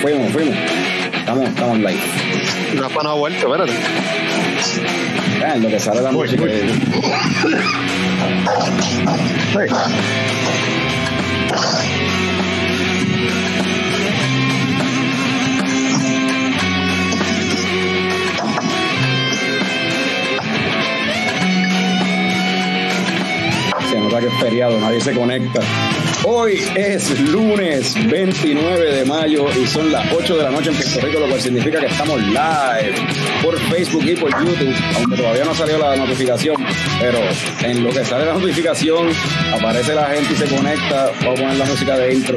fuimos, fuimos. Estamos, estamos live. Rafa no ha vuelto, espérate. Ah, lo que sale la música. Que es feriado, nadie se conecta. Hoy es lunes 29 de mayo y son las 8 de la noche en Puerto Rico, lo cual significa que estamos live por Facebook y por YouTube, aunque todavía no salió la notificación, pero en lo que sale la notificación aparece la gente y se conecta. Vamos a poner la música de intro.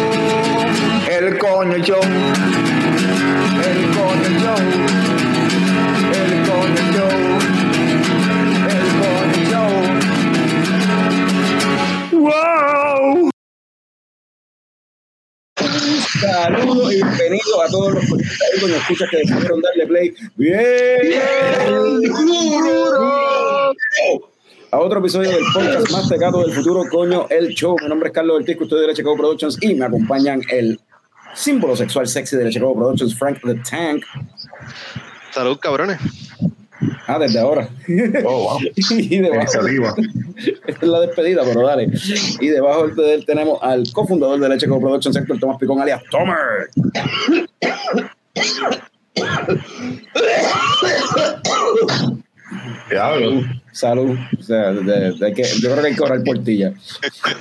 el coño show, el coño show. El Coño Show. El Coño Show. ¡Wow! Saludos y bienvenidos a todos los que nos escuchas que decidieron darle play. ¡Bien! A otro episodio del podcast más pegado del futuro, coño, el show. Mi nombre es Carlos Ortiz, custodio de Leche Cobo Productions y me acompañan el símbolo sexual sexy de Leche Cobo Productions, Frank the Tank. Salud, cabrones. Ah, desde ahora. Oh, wow. y debajo, esta es la despedida, pero dale. Y debajo de él tenemos al cofundador de Leche Co Production Sector, Tomás Picón, alias Tomer. Diablo. Salud. O sea, de- de que, yo creo que hay que correr por ti ya.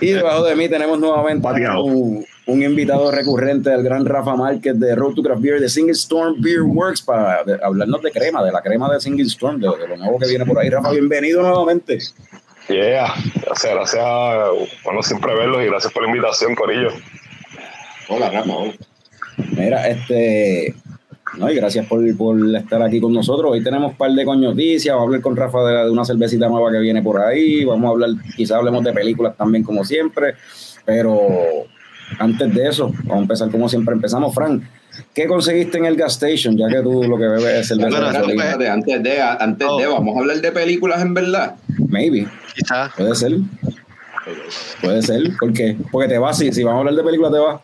Y debajo de mí tenemos nuevamente Pateado. un, un invitado recurrente del gran Rafa Márquez de Road to Craft Beer de Single Storm Beer Works para de- hablarnos de crema, de la crema de Single Storm, de, de lo nuevo que viene por ahí. Rafa, bienvenido nuevamente. Yeah. Gracias, gracias. Bueno, siempre verlos y gracias por la invitación, Corillo. Hola, Rafa. Mira, este. No, y gracias por, por estar aquí con nosotros. Hoy tenemos un par de noticias. Vamos a hablar con Rafa de, de una cervecita nueva que viene por ahí. Vamos a hablar, quizás hablemos de películas también, como siempre. Pero antes de eso, vamos a empezar como siempre empezamos. Frank, ¿qué conseguiste en el gas station? Ya que tú lo que bebes es de Espérate, antes de, antes de, Oh. vamos a hablar de películas en verdad. Maybe. Quizás. Puede ser. Puede ser. ¿Por qué? Porque te vas. Si, si vamos a hablar de películas, te vas.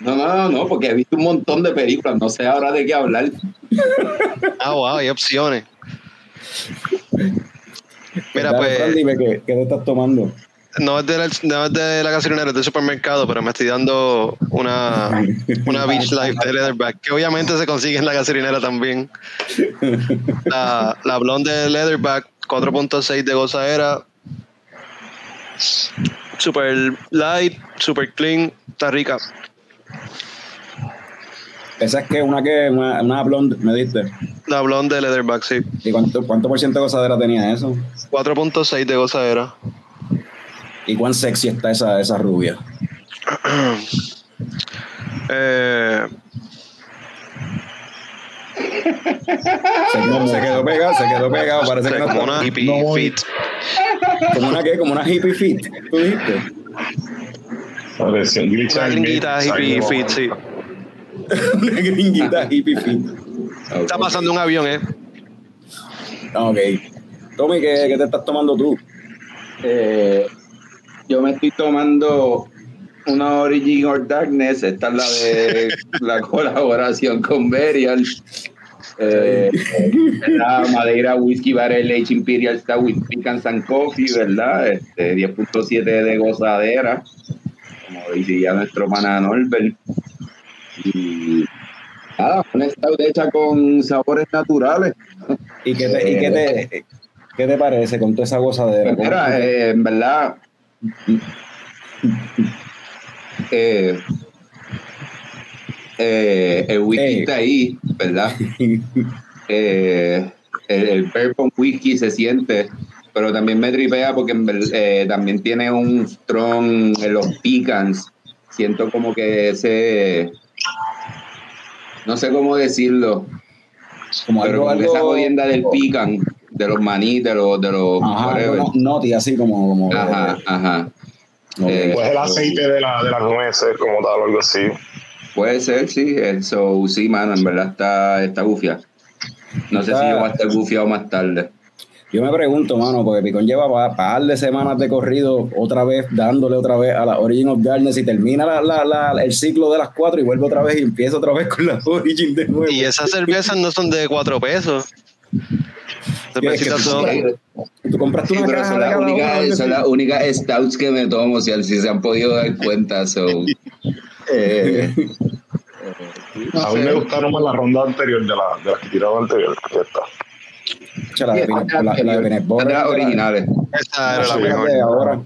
No, no, no, no, porque he visto un montón de películas, no sé ahora de qué hablar. Ah, wow, hay opciones. Mira, Dale, Fran, pues, dime qué, qué te estás tomando. No es, de la, no es de la gasolinera, es del supermercado, pero me estoy dando una, una Beach Life de Leatherback, que obviamente se consigue en la gasolinera también. La, la blonde de Leatherback, 4.6 de gozadera. Super light, super clean, está rica. Esa es que una que una, una blonde, me diste. La blonde de Leatherback, sí. ¿Y cuánto, cuánto por ciento de gozadera tenía eso? 4.6 de gozadera. ¿Y cuán sexy está esa, esa rubia? Eh, Se quedó, se quedó pegado, se quedó pegado. Parece que no como una hippie no fit. Como una qué, como una hippie fit. ¿Tú dijiste? Una gringuita hippie fit, sí. una gringuita hippie fit. Está pasando un avión, ¿eh? Ok. Tommy, ¿qué, qué te estás tomando tú? Eh, yo me estoy tomando una Origin or Darkness, esta es la de la colaboración con Burial. Eh, la Madeira Whiskey Barrel Age Imperial Stout with Pecan and Coffee, ¿verdad? Este, 10.7 de gozadera, como decía nuestro pana Norbert. Y nada, una stout hecha con sabores naturales. ¿Y qué te, y qué te, qué te parece con toda esa gozadera? Pues mira, eh, en verdad, eh, eh, el whisky Eh. está ahí, ¿verdad? Eh, el, el bourbon whisky se siente, pero también me tripea porque también tiene un strong en los pecans. Siento como que ese. No sé cómo decirlo, Como pero algo, esa jodienda del pecan, de los maní, de los. De los Ajá, no- noti, así como. como Ajá, ajá. Eh, Pues el aceite de, la, de las nueces, como tal, o algo así. Puede ser, sí. Eso, sí, mano, en verdad está, está gufia. No sé si yo voy a estar gufiado más tarde. Yo me pregunto, mano, porque Picón lleva pa- par de semanas de corrido otra vez, dándole otra vez a la Origin of Darkness y termina la- la- la- el ciclo de las cuatro y vuelve otra vez y empieza otra vez con la Origin de nuevo. Y esas cervezas no son de cuatro pesos. Cervecitas son. Tú compraste Sí, una pero caja son las únicas, algo son así. las únicas stouts que me tomo, si, si se han podido dar cuenta. So, eh, no A mí sé. me gustaron más la ronda anterior de, la, de las que tiraron anterior la de la- de de las la- originales. Esa era la mejor. de ahora.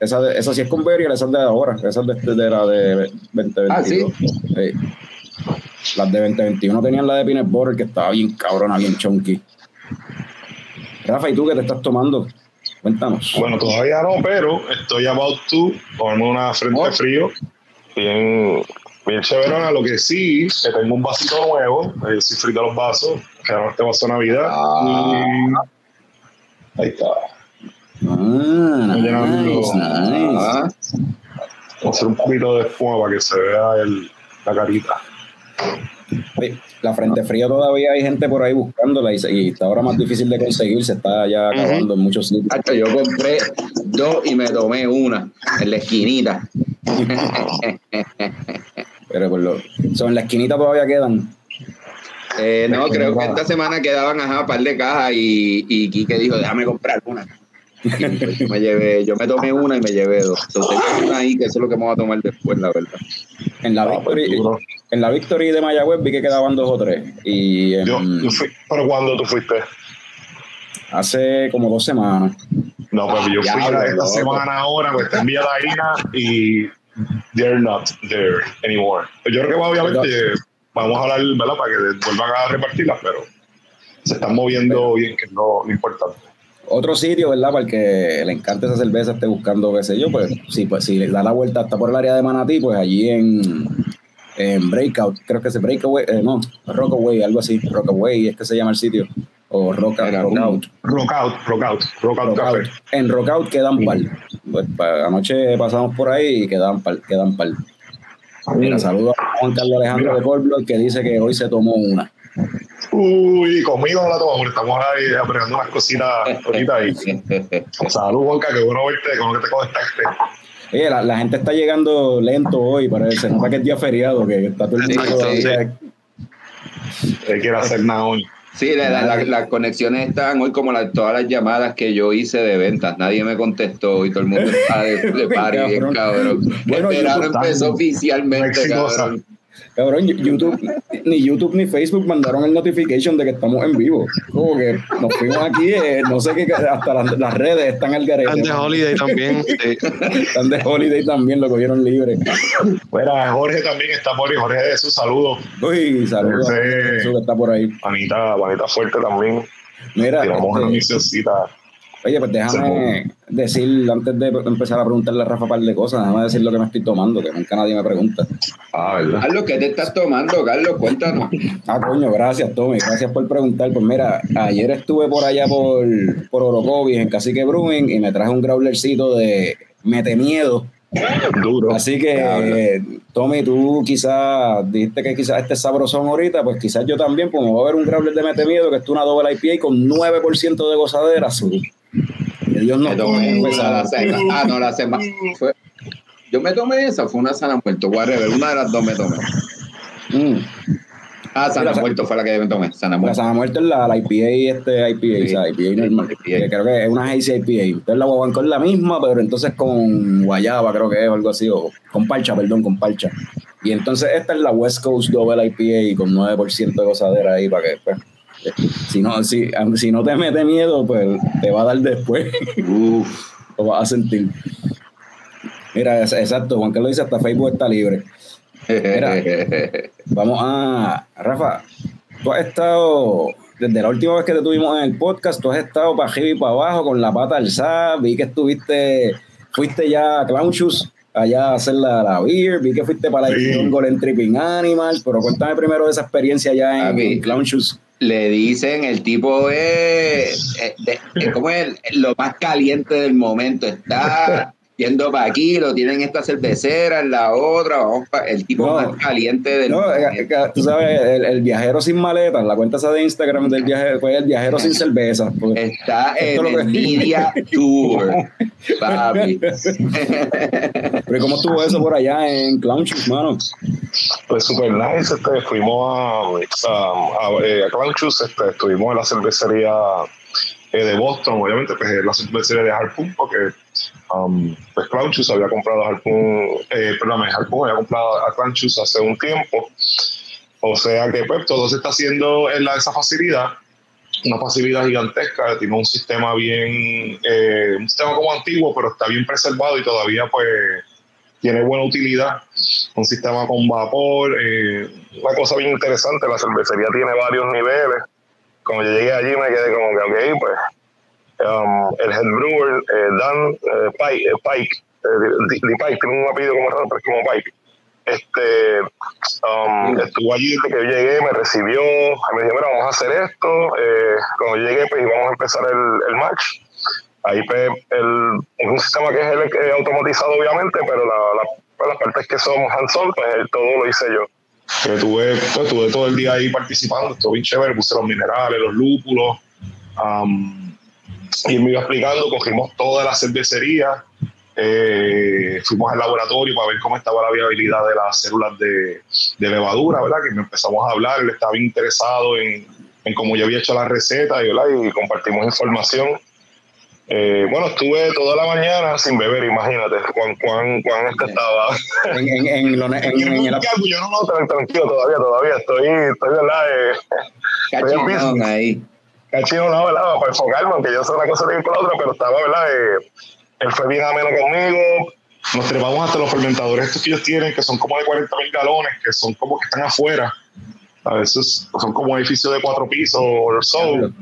Esa, de- esa sí es con Burial, esa es de ahora. Esa es de, de la de 2022. Ah, ¿sí? Sí. Las de 2021 tenían la de Peanut Butter que estaba bien cabrona, bien chunky. Rafa, ¿y tú qué te estás tomando? Cuéntanos. Bueno, todavía no, pero estoy about to tomarme una frente Oh. frío. Bien, bien chéverona. Lo que sí, que tengo un vasito nuevo. Ahí sí frito los vasos. Quedaron este vaso de Navidad. Ah. Y ahí está. Ah, nice, nice. Vamos a hacer un poquito de espuma para que se vea el, la carita. La frente fría todavía hay gente por ahí buscándola y, y está ahora más difícil de conseguir, se está ya acabando en muchos sitios. yo compré dos y me tomé una en la esquinita. Pero por lo, so, en la esquinita todavía quedan. Eh, no, creo que esta semana quedaban ajá, un par de cajas y, y Quique dijo, déjame comprar una. Y yo me llevé, yo me tomé una y me llevé dos. Tengo una ahí que eso es lo que me voy a tomar después, la verdad. En la, Ah, pues, Victory, en la Victory de Mayagüez vi que quedaban dos o tres. Y en- Yo, yo fui, ¿Pero cuándo tú fuiste? hace como dos semanas. No, pues Ah, yo fui esta loco. semana ahora, pues está en Villa Taína y they're not there anymore. Yo creo que obviamente vamos a hablar, ¿verdad? Para que vuelvan a repartirlas, pero se están moviendo bien, que es lo, lo importante. Otro sitio, ¿verdad? Para el que le encante esa cerveza, esté buscando, qué sé yo, pues sí, pues si le da la vuelta hasta por el área de Manatí, pues allí en, en Breakout, creo que es Breakaway, eh, no, Rockaway, algo así, Rockaway es que se llama el sitio, o Rockout. Rockout, Rockout, Rockout Rockout. Café. En Rockout quedan par. Pues, pa- anoche pasamos por ahí y quedan par, quedan par. Mira, saludo a Juan Carlos Alejandro Mira. de Colblock que dice que hoy se tomó una. Uy, conmigo no la tomamos, estamos ahí apretando unas cositas ahorita ahí. Salud, Juanca, que bueno verte, con lo que te conectaste. Oye, la, la gente está llegando lento hoy, parece. Se nota que es día feriado, que está todo el mundo todavía- Él quiere hacer nada hoy. Sí, la- la- la- las conexiones están hoy como la- todas las llamadas que yo hice de ventas. Nadie me contestó y todo el mundo está de, de party, bien Cabrón. cabrón. Bueno, Este empezó oficialmente, exitosa. cabrón. Cabrón, YouTube, ni YouTube ni Facebook mandaron el notification de que estamos en vivo. Como que nos fuimos aquí, eh, no sé qué, hasta las, las redes están al garete. And the Holiday también. sí. Están de holiday también, lo cogieron libre. Fuera, Jorge también está por ahí, Jorge de su saludo. Uy, saludos que está por ahí. Manita, manita fuerte también. Mira, Tiramos este, una misioncita. Oye, pues déjame decir, antes de empezar a preguntarle a Rafa un par de cosas, déjame decir lo que me estoy tomando, que nunca nadie me pregunta. Ah, ¿verdad? Carlos, ¿qué te estás tomando, Carlos? Cuéntanos. Ah, coño, gracias, Tommy, gracias por preguntar. Pues mira, ayer estuve por allá por, por Orocovis, en Cacique Brewing, y me traje un growlercito de Mete Miedo. Duro. Así que, eh, Tommy, tú quizás dijiste que quizás este es sabrosón ahorita, pues quizás yo también, pues me voy a ver un growler de Mete Miedo, que es una doble IPA con 9% de gozadera. Azul. La semana. Ah, no, la semana. Fue, yo me tomé esa, fue una sana muerto, whatever. Una de las dos me tomé. Mm. Ah, sana Mira, muerto fue la que me tomé. Sana La muerto. Sana Muerte es la, la IPA, este IPA, Sí. o sea, IPA normal. IPA. Que creo que es una IPA. Entonces la Guaguancó es la misma, pero entonces con guayaba, creo que es o algo así, o con parcha, perdón, con parcha. Y entonces esta es la West Coast Double IPA con 9% de gozadera ahí para que, pues, si no, si, si no te mete miedo, pues te va a dar después. Uf. lo vas a sentir. Mira, exacto, Juan Carlos dice hasta Facebook está libre. Mira. Vamos a. Rafa, tú has estado desde la última vez que te tuvimos en el podcast, tú has estado para arriba y para abajo con la pata alzada. Vi que estuviste, fuiste ya a Clown Shoes allá a hacer la, la beer. Vi que fuiste para la edición Golden Tripping Animals. Pero cuéntame primero de esa experiencia ya en, Clown Shoes. Le dicen, el tipo es, es como el, lo más caliente del momento. Está yendo para aquí, lo tienen esta cervecera, en la otra, vamos el tipo más caliente del No, eh, tú sabes, el, viajero sin maletas, la cuenta esa de Instagram del viajero, fue el viajero sin cerveza. Pues. Está en el Media Tour, papi. Pero ¿cómo estuvo eso por allá en Clownchus, mano? Pues super nice, este, fuimos a, a, a, eh, este, estuvimos en la cervecería eh, de Boston, obviamente, pues la cervecería de Harpoon, porque um, pues Clownchus había comprado a Harpoon, eh, Harpoon había comprado a Clownchus hace un tiempo. O sea que pues todo se está haciendo en la, esa facilidad, una facilidad gigantesca, tiene un sistema bien, eh, un sistema como antiguo, pero está bien preservado y todavía pues tiene buena utilidad, un sistema con vapor, eh, una cosa bien interesante, la cervecería tiene varios niveles. Como yo llegué allí me quedé como que, ok, pues um, el head brewer, eh, Dan eh, Pike, eh, Pike eh, Pike, tiene un apellido como raro, pero es como Pike. Este, um, estuvo allí desde que yo llegué, me recibió, me dijo, mira, vamos a hacer esto. Eh, cuando yo llegué, pues íbamos a empezar el, el match. Ahí pues, el, es un sistema que es el, automatizado, obviamente, pero la, la, pues, las partes que son hands-on, pues todo lo hice yo que tuve, pues, tuve todo el día ahí participando, estuvo bien chévere, puse los minerales, los lúpulos, y me iba explicando, cogimos toda la cervecería, eh, fuimos al laboratorio para ver cómo estaba la viabilidad de las células de, de levadura, ¿verdad? Que empezamos a hablar, él estaba interesado en, en cómo yo había hecho la receta, ¿verdad? y compartimos información. Eh, bueno, estuve toda la mañana sin beber, imagínate cuán, cuán, cuán este estaba. En, en, en, en, en el... Yo no, no, tranquilo todavía, todavía estoy, estoy ¿verdad? Eh, Cachino ahí. Cachino no, ¿verdad? Para enfocarme, aunque yo sé una cosa bien con la otra, pero estaba, ¿verdad? Eh, él fue bien ameno conmigo. Nos trepamos hasta los fermentadores estos que ellos tienen, que son como de 40 mil galones, que son como que están afuera. A veces son como edificios de cuatro pisos o so.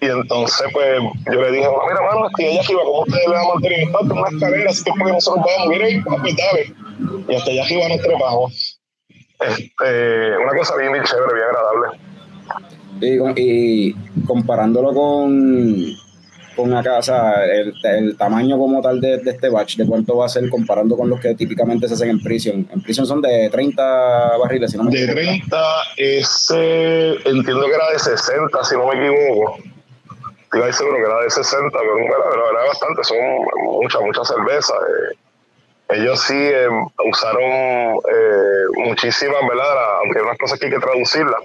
Y entonces, pues, yo le dije, mira, mano, estoy allá arriba, ¿cómo ustedes le van a mantener impacto? Una escalera, así que porque nosotros ir ahí, pues. Y hasta allá arriba nos trepamos. Este, una cosa bien, bien chévere, bien agradable. Y, y comparándolo con, con acá, o sea, el, el, tamaño como tal de, de, este batch, de cuánto va a ser comparando con los que típicamente se hacen en prisión. En prisión son de 30 barriles, si no me equivoco. De 30, ese entiendo que era de 60, si no me equivoco iba seguro que era de 60, pero era, era bastante, son muchas, muchas cervezas. Eh. Ellos sí eh, usaron eh, muchísimas, ¿verdad? Aunque hay unas cosas que hay que traducirlas,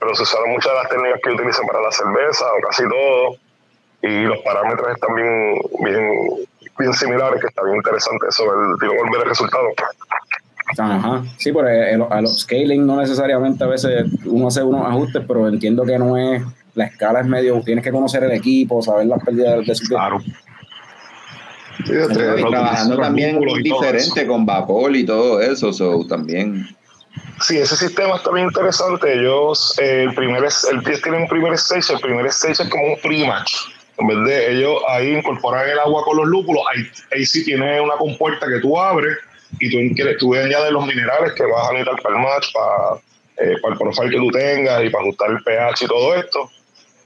pero se usaron muchas de las técnicas que utilizan para la cerveza, o casi todo, y los parámetros están bien, bien, bien similares, que está bien interesante eso, el tiro volver el resultado. Ajá, sí, pero el, el, scaling no necesariamente a veces uno hace unos ajustes, pero entiendo que no es la escala es medio, tienes que conocer el equipo, saber las pérdidas de su Claro. trabajando también diferente con vapor y todo eso, so, también. Sí, ese sistema está bien interesante. Ellos, eh, el primer, el tiene un primer stage, el primer stage es como un pre-match. En vez de ellos ahí incorporar el agua con los lúpulos, ahí, ahí sí tiene una compuerta que tú abres y tú, tú añades los minerales que vas a necesitar para el match, para, eh, para el profile que tú tengas y para ajustar el pH y todo esto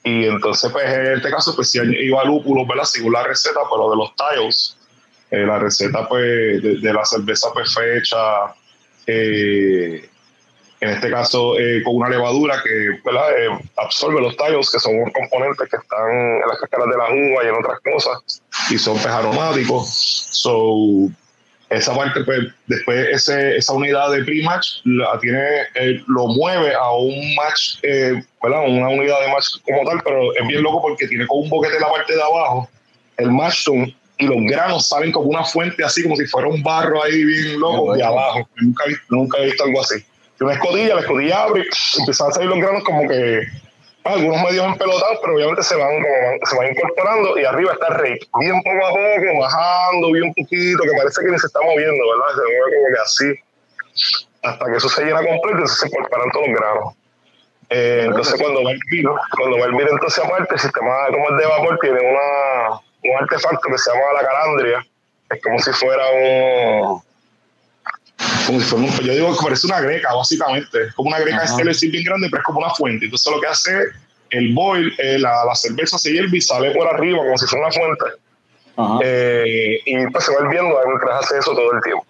y entonces, pues en este caso, pues si iba a lúpulos, ¿verdad? Según la receta, pero de los tiles, eh, la receta, pues, de, la cerveza, pues fue hecha, eh, en este caso, eh, con una levadura que, ¿verdad? absorbe los tiles, que son componentes que están en las cáscaras de la uva y en otras cosas, y son pues aromáticos. So, esa parte, pues, después ese, esa unidad de pre-match la tiene, eh, lo mueve a un match, eh, ¿verdad? Una unidad de match como tal, pero es bien loco porque tiene como un boquete en la parte de abajo, el match y los granos salen como una fuente así, como si fuera un barro ahí bien loco de abajo. Nunca, nunca he visto algo así. Una escotilla, la escotilla abre y empiezan a salir los granos como que algunos medios empelotados, pero obviamente se van, se van incorporando y arriba está el rey, bien poco a poco, bajando, bien poquito, que parece que ni se está moviendo, ¿verdad? Se mueve como que así, hasta que eso se llena completo y se incorporan todos los granos. Eh, entonces, cuando va el virus, cuando va el virus, entonces aparte, el sistema como el de vapor tiene una, un artefacto que se llama la calandria. Es como si fuera un. Como si fuera un, yo digo que parece una greca, básicamente. Es como una greca de bien grande, pero es como una fuente. Entonces, lo que hace el boil, eh, la, la, cerveza se hierve y sale por arriba como si fuera una fuente. Eh, y pues se va hirviendo mientras hace eso todo el tiempo.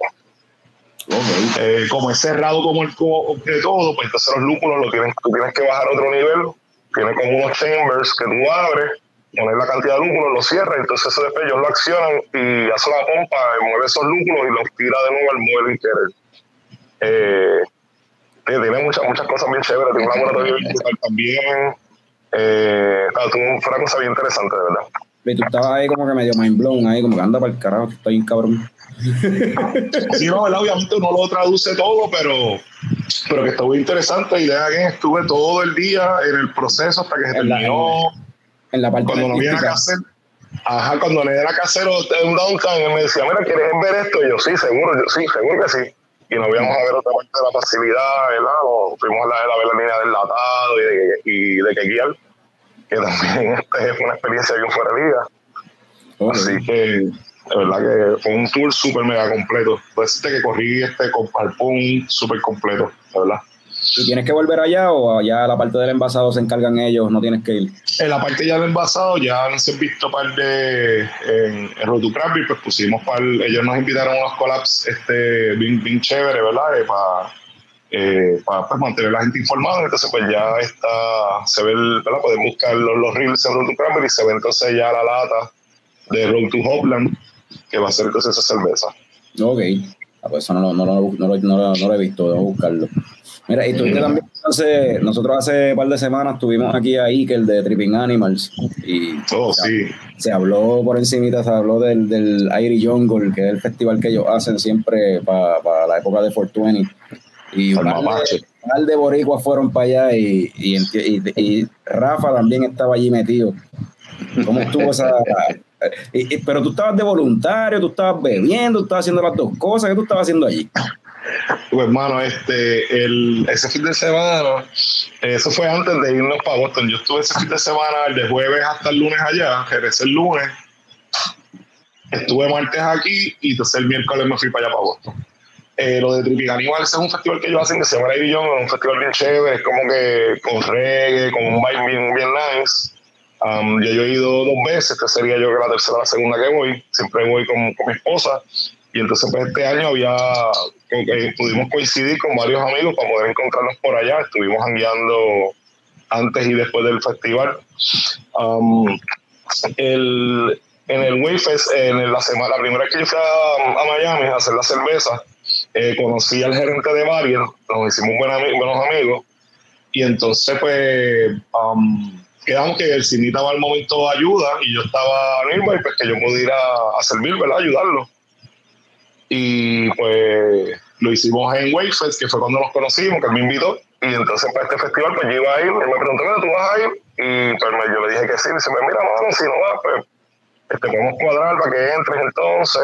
Eh, como es cerrado como el de todo, pues entonces los lúpulos lo tienes, tú tienes que bajar a otro nivel. Tiene como unos chambers que tú abres, pones la cantidad de lúpulos, lo cierras, entonces eso después ellos lo accionan y hace la pompa, mueve esos lúpulos y los tira de nuevo al mueble interior. Eh, tiene muchas, muchas cosas bien chéveres, tiene un laboratorio también. Eh, fue una cosa bien interesante, de verdad. Y tú estabas ahí como que medio mind blown, ahí como que anda para el carajo, que estoy bien cabrón. sí, no, obviamente uno lo traduce todo, pero, pero que estuvo interesante. Y de ahí estuve todo el día en el proceso hasta que se terminó. En, la parte Cuando no viene a hacer, ajá, cuando le era casero en downtown, él me decía, mira, ¿quieres ver esto? Y yo, sí, seguro, yo, sí, seguro que sí. Y nos íbamos a ver otra parte de la facilidad, ¿verdad? O fuimos a, la, a ver la línea del latado y de, y de que guiar, que también este, fue una experiencia bien fuera de vida. Así que de verdad que fue un tour súper mega completo. Decirte que corrí este con Palpón súper completo, verdad. ¿Y tienes que volver allá o allá la parte del envasado se encargan ellos? ¿No tienes que ir? En la parte ya del envasado ya han visto par de. En, en Road pues pusimos par. Ellos nos invitaron a unos collabs este, bien, bien chévere, ¿verdad? Eh, para. Eh, para pues, mantener a la gente informada. Entonces, pues ya está, se ve, el, ¿verdad? Pueden buscar los, los reels en Road to y se ve entonces ya la lata de Road to Hopland que va a ser entonces esa cerveza. Ok, ah, pues eso no, no, no, no, no, lo he visto, debo buscarlo. Mira, y tú también, entonces, nosotros hace un par de semanas tuvimos aquí a Iker de Tripping Animals y oh, sí. se habló por encima, se habló del, del Airy Jungle, que es el festival que ellos hacen siempre para la época de 420. Y un par de, boricuas fueron para allá y, y, y, Rafa también estaba allí metido. ¿Cómo estuvo esa, pero tú estabas de voluntario, tú estabas bebiendo, tú estabas haciendo las dos cosas. ¿Qué tú estabas haciendo allí? Pues, hermano, este, el, ese fin de semana, eso fue antes de irnos para Boston. Yo estuve ese fin de semana, de jueves hasta el lunes allá, regresé el lunes. Estuve martes aquí y entonces el miércoles me fui para allá para Boston. Eh, lo de Tripping Animals es un festival que ellos hacen que se llama Lady un festival bien chévere, es como que con reggae, con un vibe bien, bien nice. Um, ya yo he ido dos veces, esta sería yo que la tercera la segunda que voy, siempre voy con, con mi esposa. Y entonces pues este año había, pudimos coincidir con varios amigos para poder encontrarnos por allá. Estuvimos guiando antes y después del festival. Um, el, en el Wayfest, en la semana, la primera que yo fui a, Miami a hacer la cerveza, eh, conocí al gerente de Barrier, nos hicimos buenos, buenos amigos. Y entonces pues... Um, quedamos que el CINI estaba al momento de ayuda y yo estaba en y pues que yo pudiera a, servir, ¿verdad? Ayudarlo. Y pues lo hicimos en Wayfest, que fue cuando nos conocimos, que él me invitó. Y entonces para este festival pues yo iba a ir, él me preguntó, ¿tú vas a ir? Y pues yo le dije que sí, y dice, pues, mira, no, si no vas, pues este, podemos cuadrar para que entres entonces.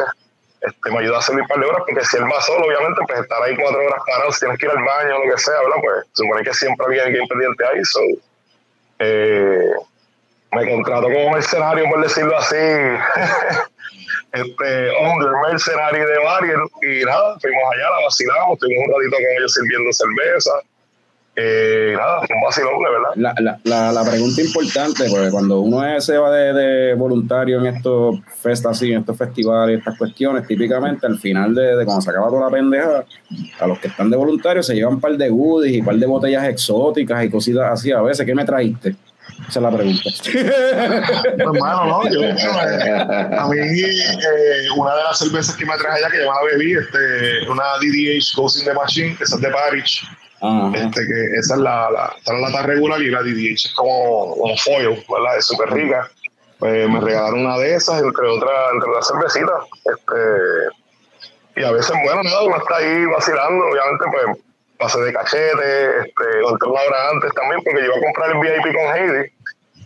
Este, me ayuda a servir un par de horas, porque si él va solo, obviamente, pues estar ahí cuatro horas parado, si tienes que ir al baño o lo que sea, ¿verdad? Pues supone que siempre había alguien pendiente ahí, so, eh, me contrató como mercenario, por decirlo así, este hombre mercenario de Barrier, y nada, fuimos allá, la vacilamos, estuvimos un ratito con ellos sirviendo cerveza. Eh, nada, un vacilón, verdad. La, la, la, la, pregunta importante, porque cuando uno se va de, de, voluntario en estos festas así, en estos festivales, estas cuestiones, típicamente al final de, de, cuando se acaba toda la pendeja, a los que están de voluntario se llevan un par de goodies y un par de botellas exóticas y cositas así a veces. ¿Qué me trajiste? Esa es la pregunta. Hermano, no, yo, a mí eh, una de las cervezas que me traje allá que yo la bebí, este, una DDH Ghost in the Machine, esa es de Este, que esa es la, la, está la lata regular y la DDH es como, como foil, ¿verdad? Es súper rica. Pues me regalaron una de esas, entre otras, entre las cervecitas. Este, y a veces, bueno, nada, uno está ahí vacilando, obviamente, pues pasé de cachete, este, entré una hora antes también, porque yo iba a comprar el VIP con Heidi,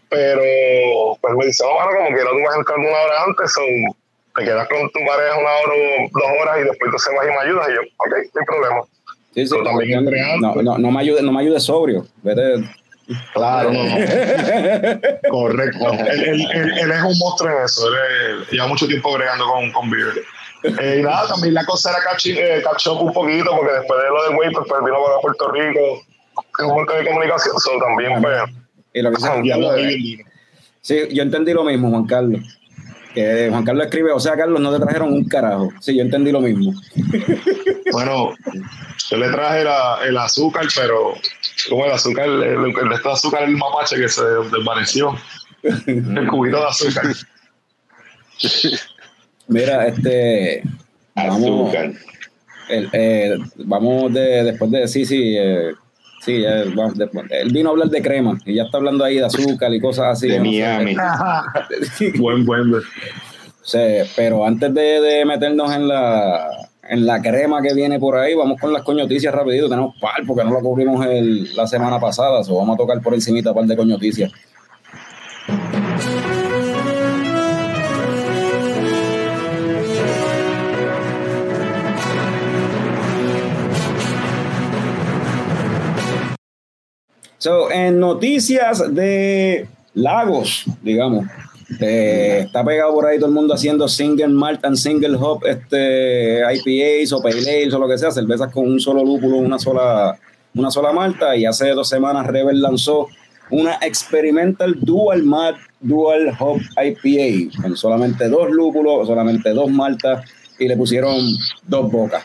pero pues me dice, no, bueno, como quiera, tú vas a entrar una hora antes, o te quedas con tu pareja una hora o dos horas y después tú se vas y me ayudas, y yo, ok, no hay problema. Sí, sí, también no, no, no, me ayude, no me ayude sobrio. Vete Claro, no, no. Correcto. Él, él- él- él es un monstruo en eso. Él es- lleva mucho tiempo bregando con, con Beer. Eh, y nada, también la cosa era catch, eh, catch up un poquito, porque después de lo del Way, pues, pues, vino para Puerto Rico, es un golpe de comunicación, so, también, pues, Y lo que jangueamos Carlos, eh. Sí, yo entendí lo mismo, Juan Carlos. Que Juan Carlos escribe, o sea, Carlos, no te trajeron un carajo. Sí, yo entendí lo mismo. Bueno, yo le traje la- el azúcar, pero como el azúcar, el, el, el de este azúcar, el mapache que se desvaneció, el cubito de azúcar. Mira, este. Vamos, Azúcar. el- eh, vamos de, después de. Sí, sí. eh, sí, ya, vamos, después- él vino a hablar de crema y ya está hablando ahí de azúcar y cosas así. De sé. Miami. buen, buen. Sí, pero antes de, de meternos en la, en la crema que viene por ahí, vamos con las coñoticias rapidito. Tenemos par porque no lo cubrimos la semana pasada, so vamos a tocar por encimita par de coñoticias. So, en noticias de Lagos, digamos, eh, está pegado por ahí todo el mundo haciendo single malt and single hop, este, IPAs o pale ales o lo que sea, cervezas con un solo lúpulo, una sola, una sola malta. Y hace dos semanas Rebel lanzó una experimental dual malt, dual hop IPA, con solamente dos lúpulos, solamente dos maltas y le pusieron dos bocas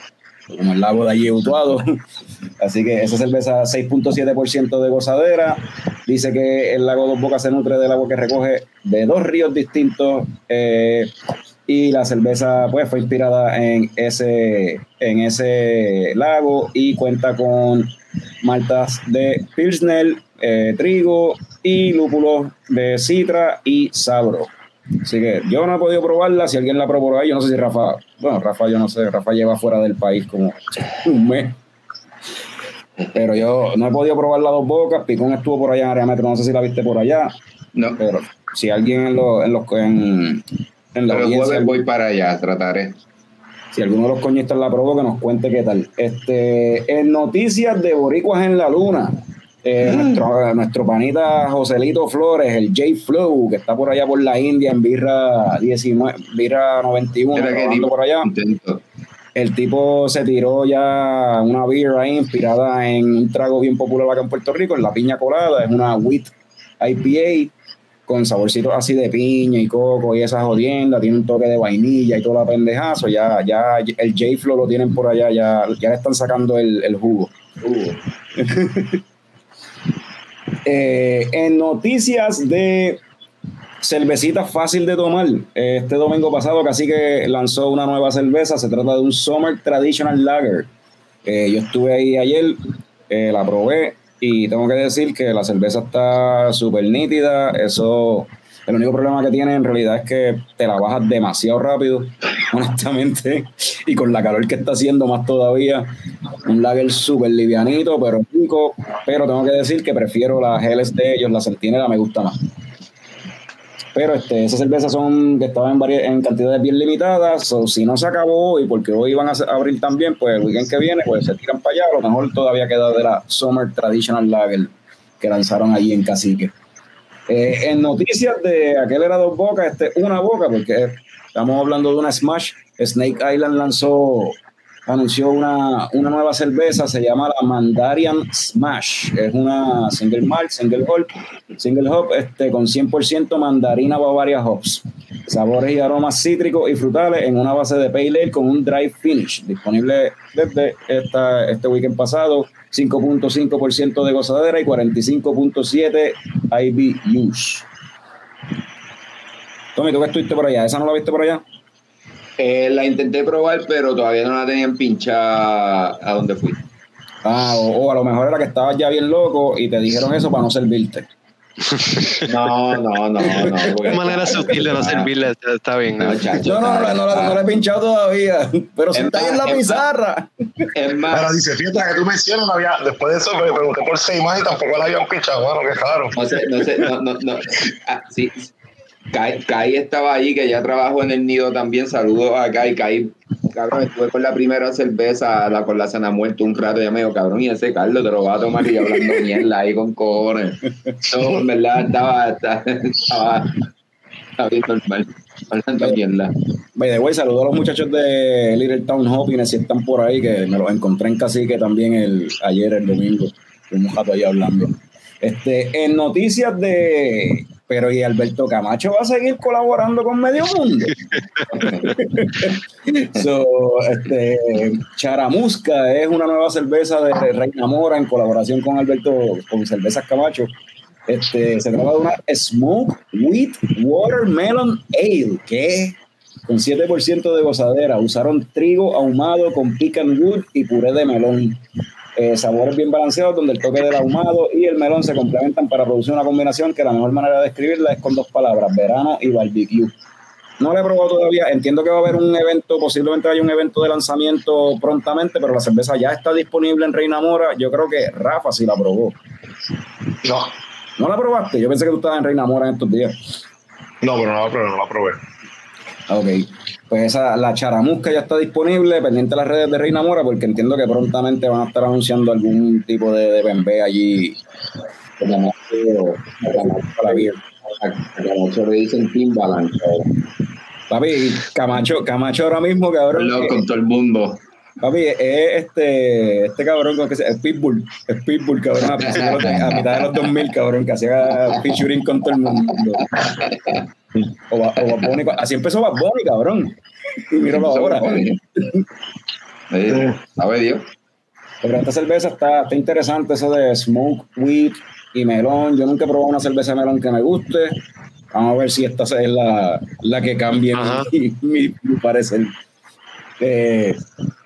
como el lago de allí Utuado. Así que esa cerveza 6.7% de gozadera. Dice que el lago Dos Bocas se nutre del agua que recoge de dos ríos distintos. eh, y la cerveza pues fue inspirada en ese, en ese lago y cuenta con maltas de Pilsner, eh, trigo y lúpulos de Citra y Sabro. Así que yo no he podido probarla. Si alguien la probó ahí, yo no sé si Rafa, bueno, Rafa, yo no sé, Rafa lleva fuera del país como un mes. Pero yo no he podido probar las dos bocas. Picón estuvo por allá en área metro, no sé si la viste por allá. No, Pero si alguien en, los en, los en, en la audiencia, voy para allá, trataré. si alguno de los coñistas la probó, que nos cuente qué tal. Este, en noticias de Boricuas en la Luna, eh, nuestro, nuestro panita Joselito Flores, el J Flow, que está por allá por la India en Birra 19, Birra 91, Mira qué trabajando tipo por allá. El tipo se tiró ya una ahí inspirada en un trago bien popular acá en Puerto Rico, en la piña colada, es una wheat IPA con saborcitos así de piña y coco y esas jodiendas, tiene un toque de vainilla y toda la pendejazo, ya, ya el J-Flow lo tienen por allá, ya, ya le están sacando el, el jugo. Eh, en noticias de cervecita fácil de tomar, eh, este domingo pasado casi que lanzó una nueva cerveza, se trata de un Summer Traditional Lager. Eh, yo estuve ahí ayer, la probé y tengo que decir que la cerveza está súper nítida, eso... El único problema que tiene en realidad es que te la bajas demasiado rápido, honestamente, y con la calor que está haciendo más todavía. Un lager súper livianito, pero rico. Pero tengo que decir que prefiero las Helles de ellos, la Centinela me gusta más. Pero este, esas cervezas son que estaban en, vari- en cantidades bien limitadas. So, si no se acabó hoy, porque hoy van a abrir también, pues el weekend que viene, pues se tiran para allá. A lo mejor todavía queda de la Summer Traditional Lager que lanzaron allí en Cacique. Eh, en noticias de aquel era dos bocas, este una boca, porque estamos hablando de una Smash. Snake Island lanzó, anunció una, una nueva cerveza, se llama la Mandarian Smash. Es una single malt, single hop, single hop este, con 100% mandarina Bavaria hops. Sabores y aromas cítricos y frutales en una base de pale ale con un dry finish. Disponible desde esta, este weekend pasado. 5.5% de gozadera y 45.7 IBUs. Tommy, ¿tú que estuviste por allá? ¿Esa no la viste por allá? Eh, la intenté probar, pero todavía no la tenían pinchada a donde fui. Ah, o, o a lo mejor era que estabas ya bien loco y te dijeron eso para no servirte. No, no, no, no. Una manera sutil de no servirle, está- bien. No, ¿no? chacho. No, no, no, no, la- no la he pinchado todavía, pero si Es está ahí en la pizarra. Es Pero dice, fíjate que tú mencionas, no había, después de eso me pregunté por seis más y tampoco la habían pichado, bueno, qué raro. no sé, no sé, no, no, no. Ah, sí. Kai, Kai estaba ahí, que ya trabajó en el nido también. Saludos a Kai. Kai cabrón, estuve con la primera cerveza, la con la cena muerto un rato, ya me digo, cabrón, y ese Carlos te lo va a tomar y hablando mierda ahí con cojones. No, en verdad estaba, estaba, estaba, estaba bien normal, hablando mierda. By the way, saludo a los muchachos de Little Town Hopping, si están por ahí, que me los encontré en Cacique también el, ayer, el domingo. Un rato ahí hablando. Este, en noticias de. Pero y Alberto Camacho va a seguir colaborando con Medio Mundo. so, este, Charamusca es una nueva cerveza de Reina Mora en colaboración con Alberto, con Cervezas Camacho. Este, se trata de una Smoke Wheat Watermelon Ale, que con 7% de gozadera. Usaron trigo ahumado con pecan wood y puré de melón. Eh, sabores bien balanceados donde el toque del ahumado y el melón se complementan para producir una combinación que la mejor manera de describirla es con dos palabras, verano y barbecue. No lo he probado todavía, entiendo que va a haber un evento, posiblemente haya un evento de lanzamiento prontamente, pero la cerveza ya está disponible en Reina Mora. Yo creo que Rafa sí la probó. No, ¿No la probaste? Yo pensé que tú estabas en Reina Mora en estos días. no, pero no la probé, no la probé. Ok, pues esa, la charamusca ya está disponible, pendiente de las redes de Reina Mora, porque entiendo que prontamente van a estar anunciando algún tipo de, de bembé allí. Como o para la vida. A Camacho le dicen Timbaland, Papi, Camacho, Camacho ahora mismo, cabrón. Con todo el mundo. Papi, es este, este cabrón, ¿cómo que se- es Pitbull, es Pitbull, cabrón, a, principios de los- a mitad de los 2000, cabrón, que hacía featuring con todo el mundo. O, o Bad Bunny, así empezó Bad Bunny, cabrón. Y míralo ahora. Eh, ¿Sabe Dios? Pero esta cerveza está, está interesante, eso de smoke, wheat y melón. Yo nunca he probado una cerveza de melón que me guste. Vamos a ver si esta es la, la que cambie mi, mi- mi parecer. Eh,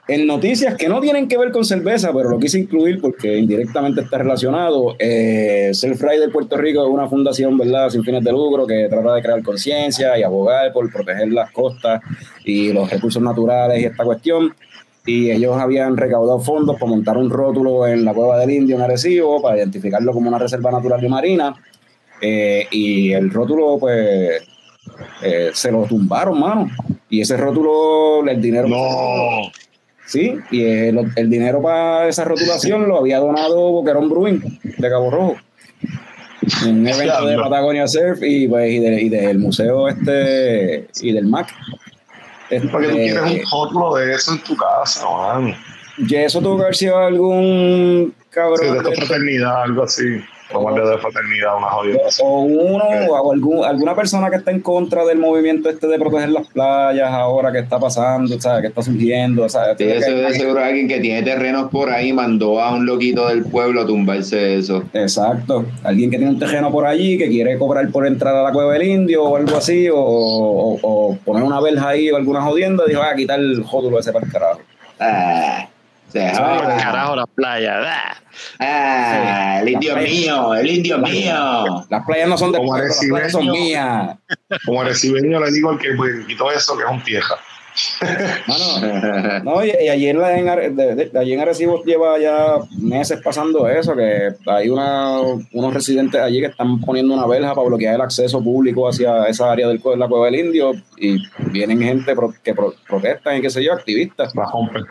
en noticias que no tienen que ver con cerveza, pero lo quise incluir porque indirectamente está relacionado. Eh, Self Rider Puerto Rico es una fundación, ¿verdad?, sin fines de lucro que trata de crear conciencia y abogar por proteger las costas y los recursos naturales y esta cuestión. Y ellos habían recaudado fondos para montar un rótulo en la Cueva del Indio en Arecibo para identificarlo como una reserva natural y marina. Eh, y el rótulo, pues, eh, se lo tumbaron, mano. Y ese rótulo, el dinero. No, Sí, y el, el dinero para esa rotulación lo había donado Boquerón Brewing de Cabo Rojo. En un evento de. Patagonia Surf y, pues, y, de- y del museo este y del MAC. porque tú Este, quieres un rótulo de eso en tu casa, man. y eso tuvo que haber sido algún cabrón. Sí, de de- esta fraternidad, algo así. Tomarle de fraternidad, una jodida. o uno o algún, alguna persona que está en contra del movimiento este de proteger las playas ahora que está pasando, ¿sabes? que está surgiendo. ¿sabes? Sí, eso seguro alguien que tiene terrenos por ahí mandó a un loquito del pueblo a tumbarse eso. Exacto. Alguien que tiene un terreno por allí que quiere cobrar por entrar a la cueva del indio o algo así, o, o- o poner una verja ahí o alguna jodienda, dijo, ah, quitar el jódulo ese para el carajo. Ah, se joda. carajo, la playa. ah. El indio mío, el indio mío. Las playas no son de Como pueblo, las playas son mías. Como recibeño le digo al que quitó eso, que es un tieja. Mano, No, y, y allí en, de- de- allí en Arecibo lleva ya meses pasando eso, que hay una, unos residentes allí que están poniendo una verja para bloquear el acceso público hacia esa área del, cue- la cueva del indio y vienen gente pro- que pro- protestan y qué sé yo, activistas,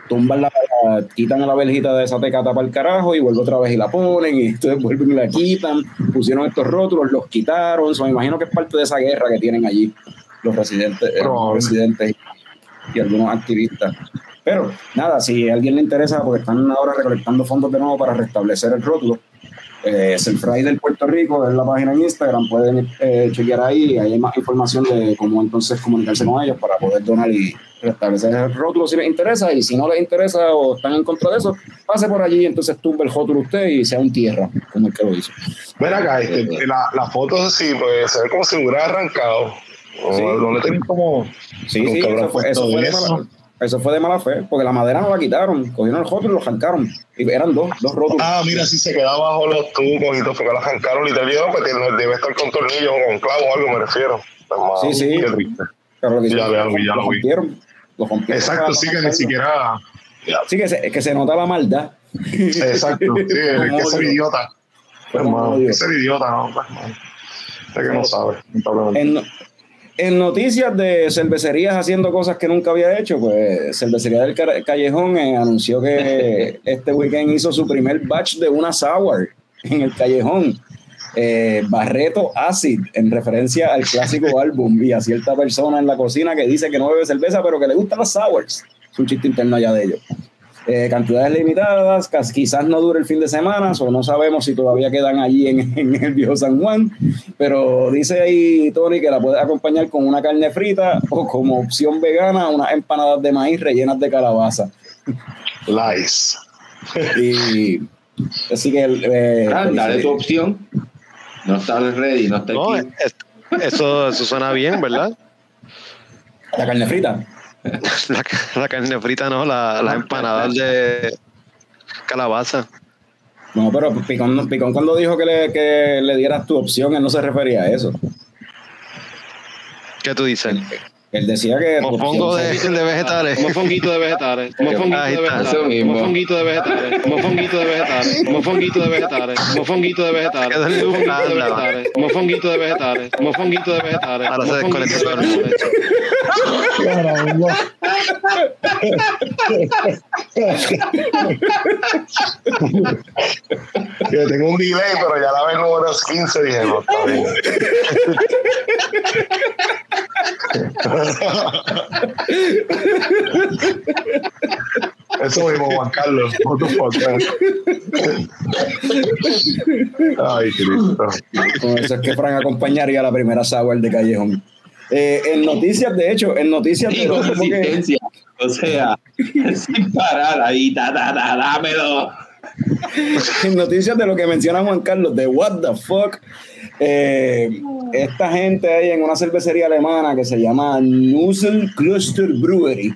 tumban la, la- quitan la verjita de esa tecata para el carajo y vuelven otra vez y la ponen y entonces vuelven y la quitan, pusieron estos rótulos, los quitaron, so, me imagino que es parte de esa guerra que tienen allí los residentes, eh, los residentes y algunos activistas. Pero nada, si a alguien le interesa, porque están ahora recolectando fondos de nuevo para restablecer el rótulo, eh, Self del Puerto Rico es la página en Instagram, pueden eh, chequear ahí, ahí hay más información de cómo entonces comunicarse con ellos para poder donar y restablecer el rótulo si les interesa, y si no les interesa o están en contra de eso, pase por allí, entonces tumbe el rótulo usted y sea un tierra, como el que lo hizo. Ven acá, este, la, la foto sí, pues se ve como si hubiera arrancado. O Sí. No le tienen como. Sí, sí, eso fue, eso, fue de mala, eso fue de mala fe, porque la madera no la quitaron, cogieron el rótulo y lo arrancaron, y eran dos, dos rótulos. Ah, mira, si se queda bajo los tubos y todo, porque la arrancaron y te vieron, pues tiene- debe estar con tornillos o con clavos o algo, me refiero. Sí, sí. Pero lo que Ya hicieron, lo vi, ya lo vi. rompieron. Lo rompieron Exacto, sí, que ni siquiera. Sí, que se, que se nota la maldad. Exacto, sí, hay que ser idiota. Hermano, ser idiota, ¿no? Hermano. Sé que no sabe, lamentablemente. En, noticias de cervecerías haciendo cosas que nunca había hecho, pues Cervecería del Callejón eh, anunció que este weekend hizo su primer batch de una sour en el Callejón. Eh, Barreto Acid, en referencia al clásico álbum y a cierta persona en la cocina que dice que no bebe cerveza, pero que le gustan las sours. Es un chiste interno allá de ellos. Eh, cantidades limitadas, quizás no dure el fin de semana, o no sabemos si todavía quedan allí en, el viejo San Juan, pero dice ahí Tony que la puede acompañar con una carne frita o como opción vegana unas empanadas de maíz rellenas de calabaza. Nice. y así que eh, ah, dale tu opción. No está ready, no está aquí. Eso, eso suena bien, ¿verdad? La carne frita. La, carne frita no, la, las empanadas de calabaza. No, pero Picón, Picón cuando dijo que le, que le dieras tu opción, él no se refería a eso. ¿Qué tú dices? Él decía que. Mofongo de, de vegetales. Mofonguito de vegetales. Mofonguito de vegetales. Mofonguito de vegetales. Mofonguito de vegetales. Mofonguito de vegetales. Mofonguito de vegetales. Mofonguito de vegetales. Mofonguito de vegetales. Ahora se desconectó Yo tengo un delay, pero ya la vengo unos 15 dije, no, está bien. Eso mismo, Juan Carlos. Ay, Cristo. Con eso es que Fran acompañaría a la primera sour de Callejón. Eh, en noticias, de hecho, en noticias de consistencia. O sea, sin parar ahí, da, da, da, dámelo. en noticias de lo que menciona Juan Carlos, de what the fuck. Eh, esta gente ahí en una cervecería alemana que se llama Nussel Cluster Brewery.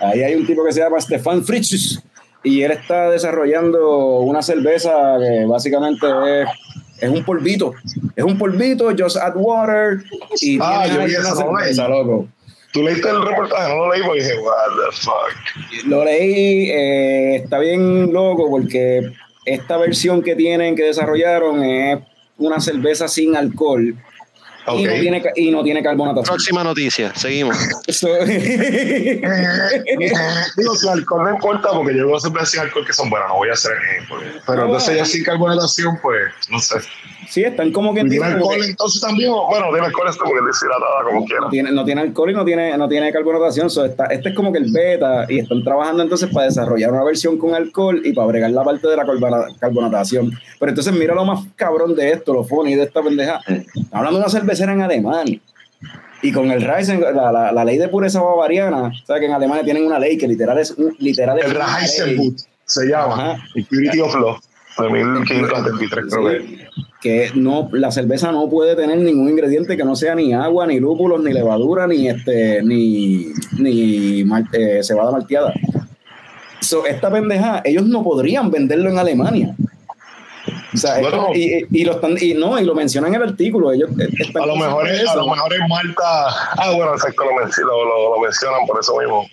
Ahí hay un tipo que se llama Stefan Fritz y él está desarrollando una cerveza que básicamente es, es un polvito. Es un polvito, just add water. Y ah, yo vi esa cerveza, loco. Tú leíste el reportaje, no lo leí porque dije, what the fuck. Lo leí, eh, está bien loco porque esta versión que tienen, que desarrollaron, es una cerveza sin alcohol. Y, no tiene, y no tiene carbonatación. Próxima noticia, seguimos. Digo, si alcohol no importa, porque yo voy a cerveza sin alcohol que son buenas, no voy a hacer ejemplo. Pero entonces ya sin carbonatación, pues, no sé. Sí, están como que. ¿Tiene alcohol entonces también? Bueno, tiene alcohol esto porque deshidratada como quiera. No tiene, no tiene alcohol y no tiene, no tiene carbonatación. So está, este es como que el beta y están trabajando entonces para desarrollar una versión con alcohol y para bregar la parte de la carbonatación. Pero entonces mira lo más cabrón de esto, lo funny de esta pendeja. Hablando de una cervecera en Alemania. Y con el Reisen, la, la, la, ley de pureza bavariana, ¿sabes que en Alemania tienen una ley que literal es un literal El Reisenbut se llama. Purity of Law. De 1573 creo que que no, la cerveza no puede tener ningún ingrediente que no sea ni agua, ni lúpulos, ni levadura, ni este, ni, ni eh, cebada malteada. esta pendeja, ellos no podrían venderlo en Alemania. O sea, y, y, lo están, y no, y lo mencionan en el artículo. Ellos a lo mejor es, a lo mejor es Malta. Ah, bueno, exacto, lo, lo, lo, mencionan por eso mismo.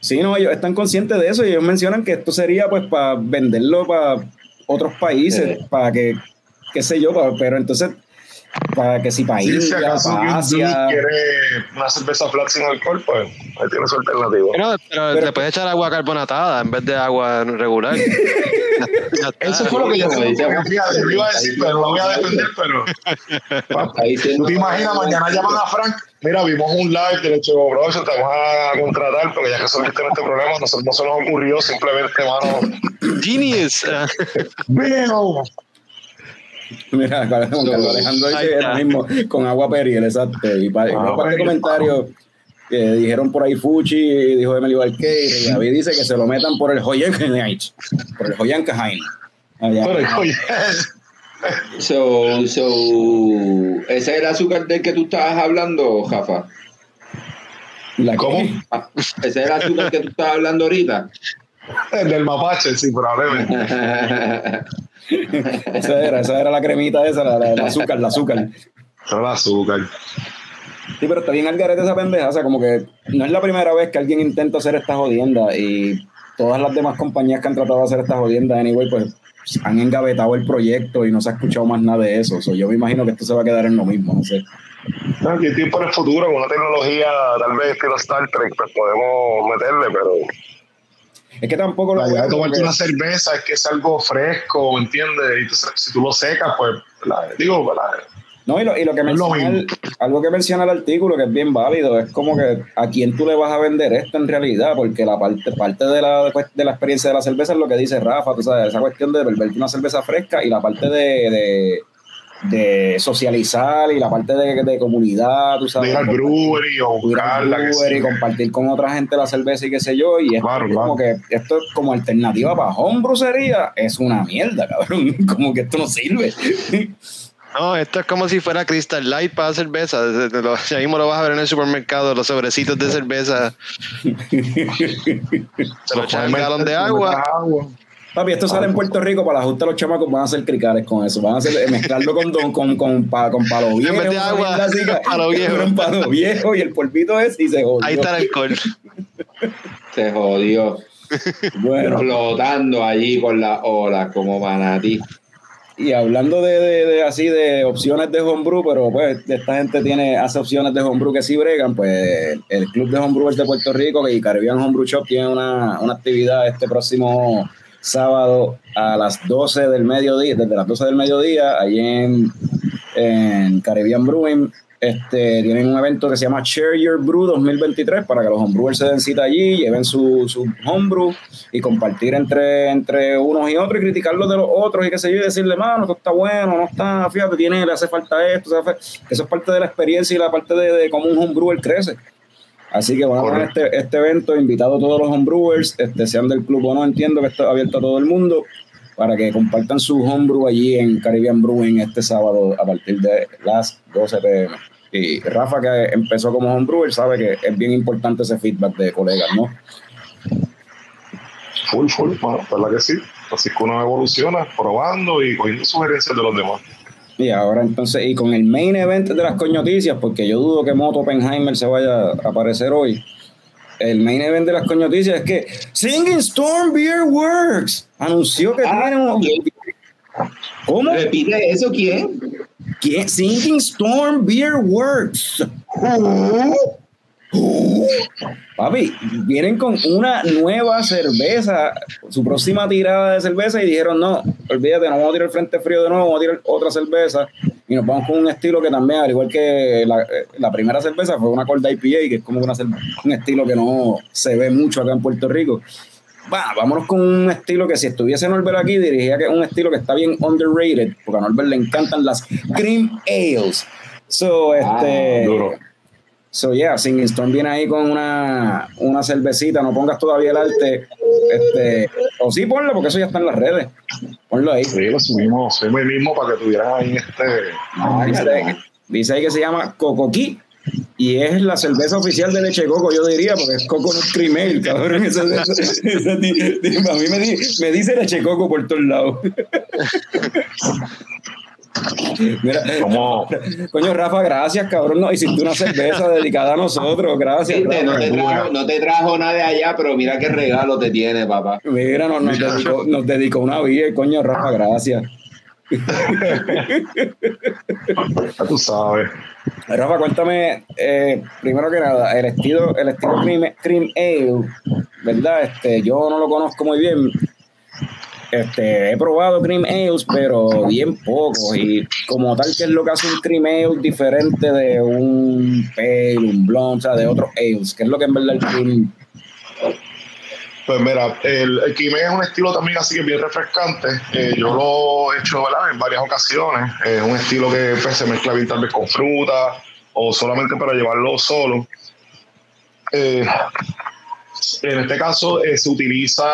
Sí, no, ellos están conscientes de eso y ellos mencionan que esto sería pues para venderlo para otros países, para que qué sé yo, pero, entonces, para que si país si acaso para Asia, quiere una cerveza flat sin alcohol, pues ahí tiene su alternativa. Pero, pero, le puedes echar agua carbonatada en vez de agua regular. Eso fue lo que yo te iba a decir, pero lo voy a defender, pero tú te imaginas, mañana llaman a Frank, mira, vimos un live de Leche Bros, te vamos a contratar, porque ya que resolviste este problema, nosotros no se nos ocurrió simplemente, mano. Genius. Veo. Mira, Alejandro dice lo mismo con agua periel, exacto. Y para, ah, un comentarios que dijeron por ahí Fuchi, dijo Emily Valqueir, y David dice que se lo metan por el Hoyenkaheim, por el Hoyenkaheim. Por el So, so, ¿Ese es el azúcar del que tú estabas hablando, Jafa? ¿Cómo? Ah, ¿Ese es el azúcar que tú estabas hablando ahorita? El del mapache, sí, probablemente. esa, era, esa era la cremita esa, la, la, azúcar, la azúcar. El azúcar. Sí, pero está bien al garete esa pendeja. O sea, como que no es la primera vez que alguien intenta hacer esta jodienda y todas las demás compañías que han tratado de hacer esta jodienda, anyway, pues han engavetado el proyecto y no se ha escuchado más nada de eso. yo me imagino que esto se va a quedar en lo mismo, no sé. No, aquí tiempo en el futuro, con una tecnología tal vez estilo Star Trek, pues podemos meterle, pero. Es que tampoco lo. La tomarte una cerveza es que es algo fresco, ¿me entiendes? Y si tú lo secas, pues. digo, la, no, y lo, y lo que menciona, algo que menciona el artículo que es bien válido, es como que a quién tú le vas a vender esto en realidad, porque la parte, parte de, la, de la experiencia de la cerveza es lo que dice Rafa, tú sabes, esa cuestión de beber una cerveza fresca y la parte de, de, socializar y la parte de, comunidad, tú sabes. Ir al brewery o buscarla. y compartir con otra gente la cerveza y qué sé yo, y es como que esto es como alternativa para homebrew sería, es una mierda, cabrón, como que esto no sirve. No, esto es como si fuera Crystal Light para cerveza. Ya mismo lo vas a ver en el supermercado, los sobrecitos de cerveza. Se lo echan galón de agua. Papi, esto sale en Puerto Rico para la justa los chamacos van a hacer cricales con eso. Van a hacer, mezclarlo con, con, con, con, con palo viejo. En agua, palo viejo. palo viejo y el polvito es y se jodió. Ahí está el alcohol. Se jodió. Bueno. Flotando allí con la ola como manatí. Y hablando de, así de opciones de homebrew, pero pues esta gente tiene, hace opciones de homebrew que sí bregan, pues el Club de Homebrewers de Puerto Rico y Caribbean Homebrew Shop tiene una, una actividad este próximo sábado a las 12 del mediodía, desde las 12 del mediodía, ahí en, en Caribbean Brewing, este, tienen un evento que se llama Share Your Brew 2023 para que los homebrewers se den cita allí, lleven su, su homebrew y compartir entre, entre unos y otros y criticarlos de los otros y qué sé yo, y decirle, mano, esto está bueno, no está, fíjate, tiene, le hace falta esto, eso es parte de la experiencia y la parte de, de cómo un homebrewer crece. Así que bueno, este, este evento, invitado a todos los homebrewers, este, sean del club o no, entiendo que está abierto a todo el mundo, para que compartan su homebrew allí en Caribbean Brewing este sábado a partir de las 12 pm. Y Rafa, que empezó como homebrewer, sabe que es bien importante ese feedback de colegas, ¿no? Full, full, bueno, verdad que sí. Así que uno evoluciona probando y cogiendo sugerencias de los demás. Y ahora entonces, y con el main event de las coñoticias, porque yo dudo que Moto Oppenheimer se vaya a aparecer hoy. El main event de las coñoticias es que Singing Storm Beer Works anunció que ah, tiene un. ¿Cómo? Repite eso, ¿quién? ¿Quién? Sinking Storm Beer Works. Papi, vienen con una nueva cerveza, su próxima tirada de cerveza y dijeron, no, olvídate, no vamos a tirar el frente frío de nuevo, vamos a tirar otra cerveza y nos vamos con un estilo que también, al igual que la, la primera cerveza, fue una Cold IPA, que es como una, un estilo que no se ve mucho acá en Puerto Rico. Vámonos con un estilo que si estuviese Norbert aquí diría que es un estilo que está bien underrated, porque a Norbert le encantan las cream ales. So, este... Ah, so, yeah, Singing Storm viene ahí con una, una cervecita, no pongas todavía el arte, este, o sí ponlo, porque eso ya está en las redes. Ponlo ahí. Sí, lo subimos, subimos el mismo para que tuvieras ahí este... dice, dice ahí que se llama Cocoquí y es la cerveza oficial de leche coco, yo diría, porque es coco no cremel, cabrón. a mí me, me, dice leche coco por todos lados. Mira, coño, Rafa, gracias, cabrón. Nos hiciste una cerveza dedicada a nosotros, gracias. no, te trajo, no, te trajo, nada de allá, pero mira qué regalo te tiene, papá. Mira, nos, nos, dedicó, nos dedicó una vida, coño, Rafa, gracias. ya tú sabes. Rafa, cuéntame, eh, primero que nada, el estilo, el estilo cream, Ale, ¿verdad? Este, yo no lo conozco muy bien. Este, he probado cream ales, pero bien poco. Y como tal, ¿qué es lo que hace un cream ale diferente de un pale, un blonde, o sea, de otros ales? ¿Qué es lo que en verdad el cream pues mira, el, el es un estilo también así que bien refrescante. Eh, yo lo he hecho en varias ocasiones. Es un estilo que pues, se mezcla bien tal vez con fruta o solamente para llevarlo solo. Eh, en este caso eh, se utiliza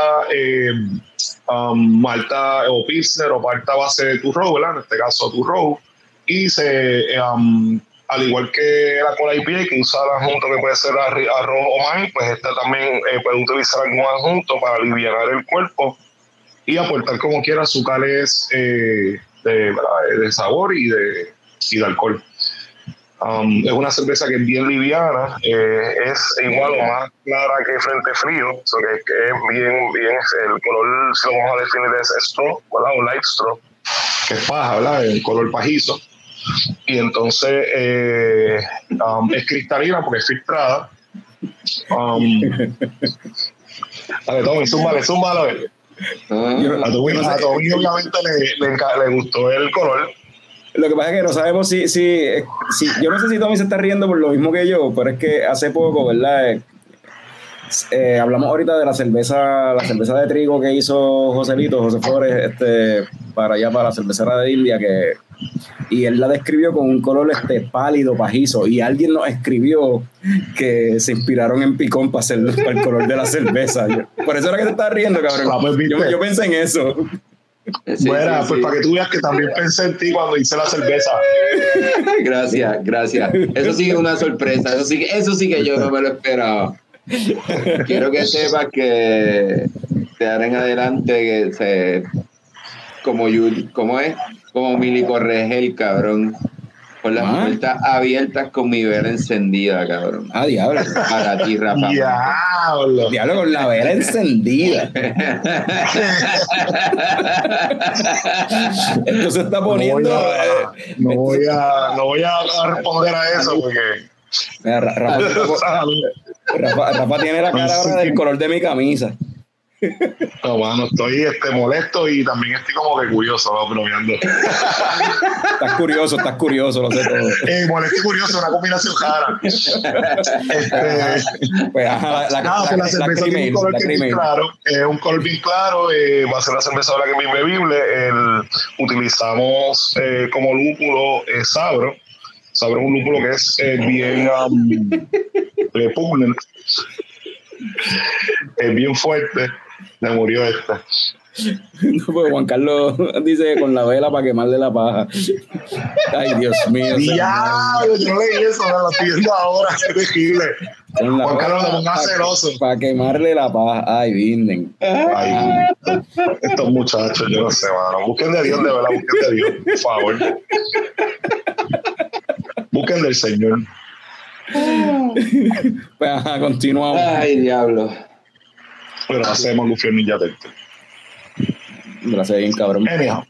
um, malta o pilsner o malta base de turro, ¿verdad? En este caso turro. Y se um, al igual que la cola IPA que usa el adjunto que puede ser arroz o maíz, pues esta también eh, puede utilizar algún adjunto para aliviar el cuerpo y aportar como quiera azúcares eh, de, de, sabor y de, y de alcohol. Um, es una cerveza que es bien liviana, eh, es igual o más clara que Frente Frío, so que, es bien, bien, el color, si lo vamos a definir, es straw, ¿verdad? O light straw, que es paja, ¿verdad? El color pajizo. Y entonces eh, um, es cristalina porque es filtrada. Um, a ver, Tommy, zúmbale, zúmbalo. Ah, a Tommy, obviamente le, le gustó el color lo que pasa es que no sabemos si, si, si, Yo no sé si Tommy se está riendo por lo mismo que yo, pero es que hace poco, ¿verdad? Eh, eh, hablamos ahorita de la cerveza, la cerveza de trigo que hizo Joselito, José Flores, este, para allá, para la cervecera de India, que, y él la describió con un color este, pálido, pajizo, y alguien nos escribió que se inspiraron en Picón para hacer el color de la cerveza. Por eso era que te estás riendo, cabrón. Yo, yo pensé en eso. Bueno, pues para que tú veas que también pensé en ti cuando hice la cerveza. gracias, gracias. Eso sí es una sorpresa. Eso sí, eso sí que yo no me lo esperaba. Quiero que sepas que de ahora en adelante que se como como es como Mili el cabrón con las ah. puertas abiertas con mi vela encendida, cabrón. Ah, diablo. Para ti, Rafa. Diablo. Diablo con la vela encendida. Esto se está poniendo. No voy a, no voy a, responder a eso porque. Rafa, Rafa, tiene la cara ahora del color de mi camisa. No, bueno, estoy este, molesto y también estoy como que curioso, ¿no? bromeando. estás curioso, estás curioso, lo sé todo. Eh, molesto y curioso, una combinación rara. Este, pues, la, la, la, la, cerveza tiene un color que bien claro, un color bien claro, eh, va a ser la cerveza ahora que es bebible. Utilizamos eh, como lúpulo eh, sabro. Sabro es un lúpulo que es eh, bien um, repugnant, es bien fuerte me murió esta. No, pues Juan Carlos dice con la vela para quemarle la paja. Ay, Dios mío. Diablo, yo no leí eso, lo estoy viendo ahora, qué terrible. Juan Carlos lo ponga celoso. Para quemarle la paja. Ay, vinden. Ay, estos muchachos, yo no sé, mano. Busquen de Dios, de verdad, busquen de Dios, por favor. Busquen del Señor. Pues ajá, continuamos. Ay, diablo. Pero hacemos Luffy Ninja Turtle. Gracias, bien cabrón. Anyhow.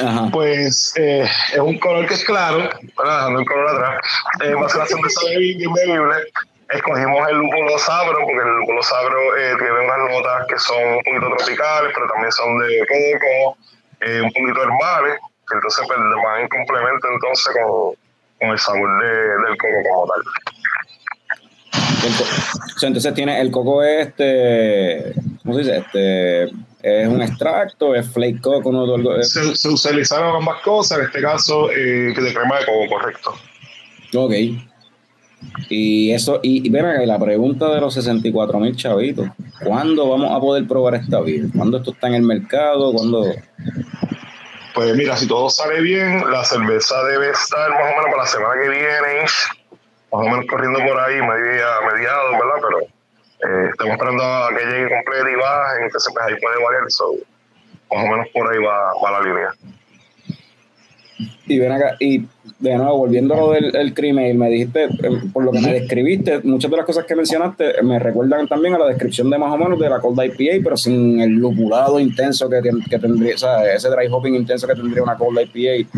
Ajá. Pues eh, es un color que es claro, dejando el color atrás. Eh, cerveza bien bebible. Escogimos el lúpulo sabro, porque el lúpulo sabro eh, tiene unas notas que son un poquito tropicales, pero también son de coco, eh, un poquito herbales, entonces pues, van en complemento entonces con, con el sabor de, del coco como tal entonces tiene el coco este, ¿cómo se dice? Este, es un extracto, es flake coco, ¿no? Se, se utilizaron ambas cosas, en este caso, eh, de crema de coco, correcto. Ok. Y eso, y, y la pregunta de los 64 mil chavitos, ¿cuándo vamos a poder probar esta vida? ¿Cuándo esto está en el mercado? ¿Cuándo? Pues mira, si todo sale bien, la cerveza debe estar más o menos para la semana que viene más o menos corriendo por ahí, media, mediados, ¿verdad? Pero eh, estamos esperando a que llegue completo y baje, entonces pues ahí puede variar, so, más o menos por ahí va, va la línea. Y ven acá, y de nuevo, volviendo a lo del el crimen, me dijiste, eh, por lo que me describiste, muchas de las cosas que mencionaste me recuerdan también a la descripción de más o menos de la Cold IPA, pero sin el lupulado intenso que, que tendría, o sea, ese dry hopping intenso que tendría una Cold IPA.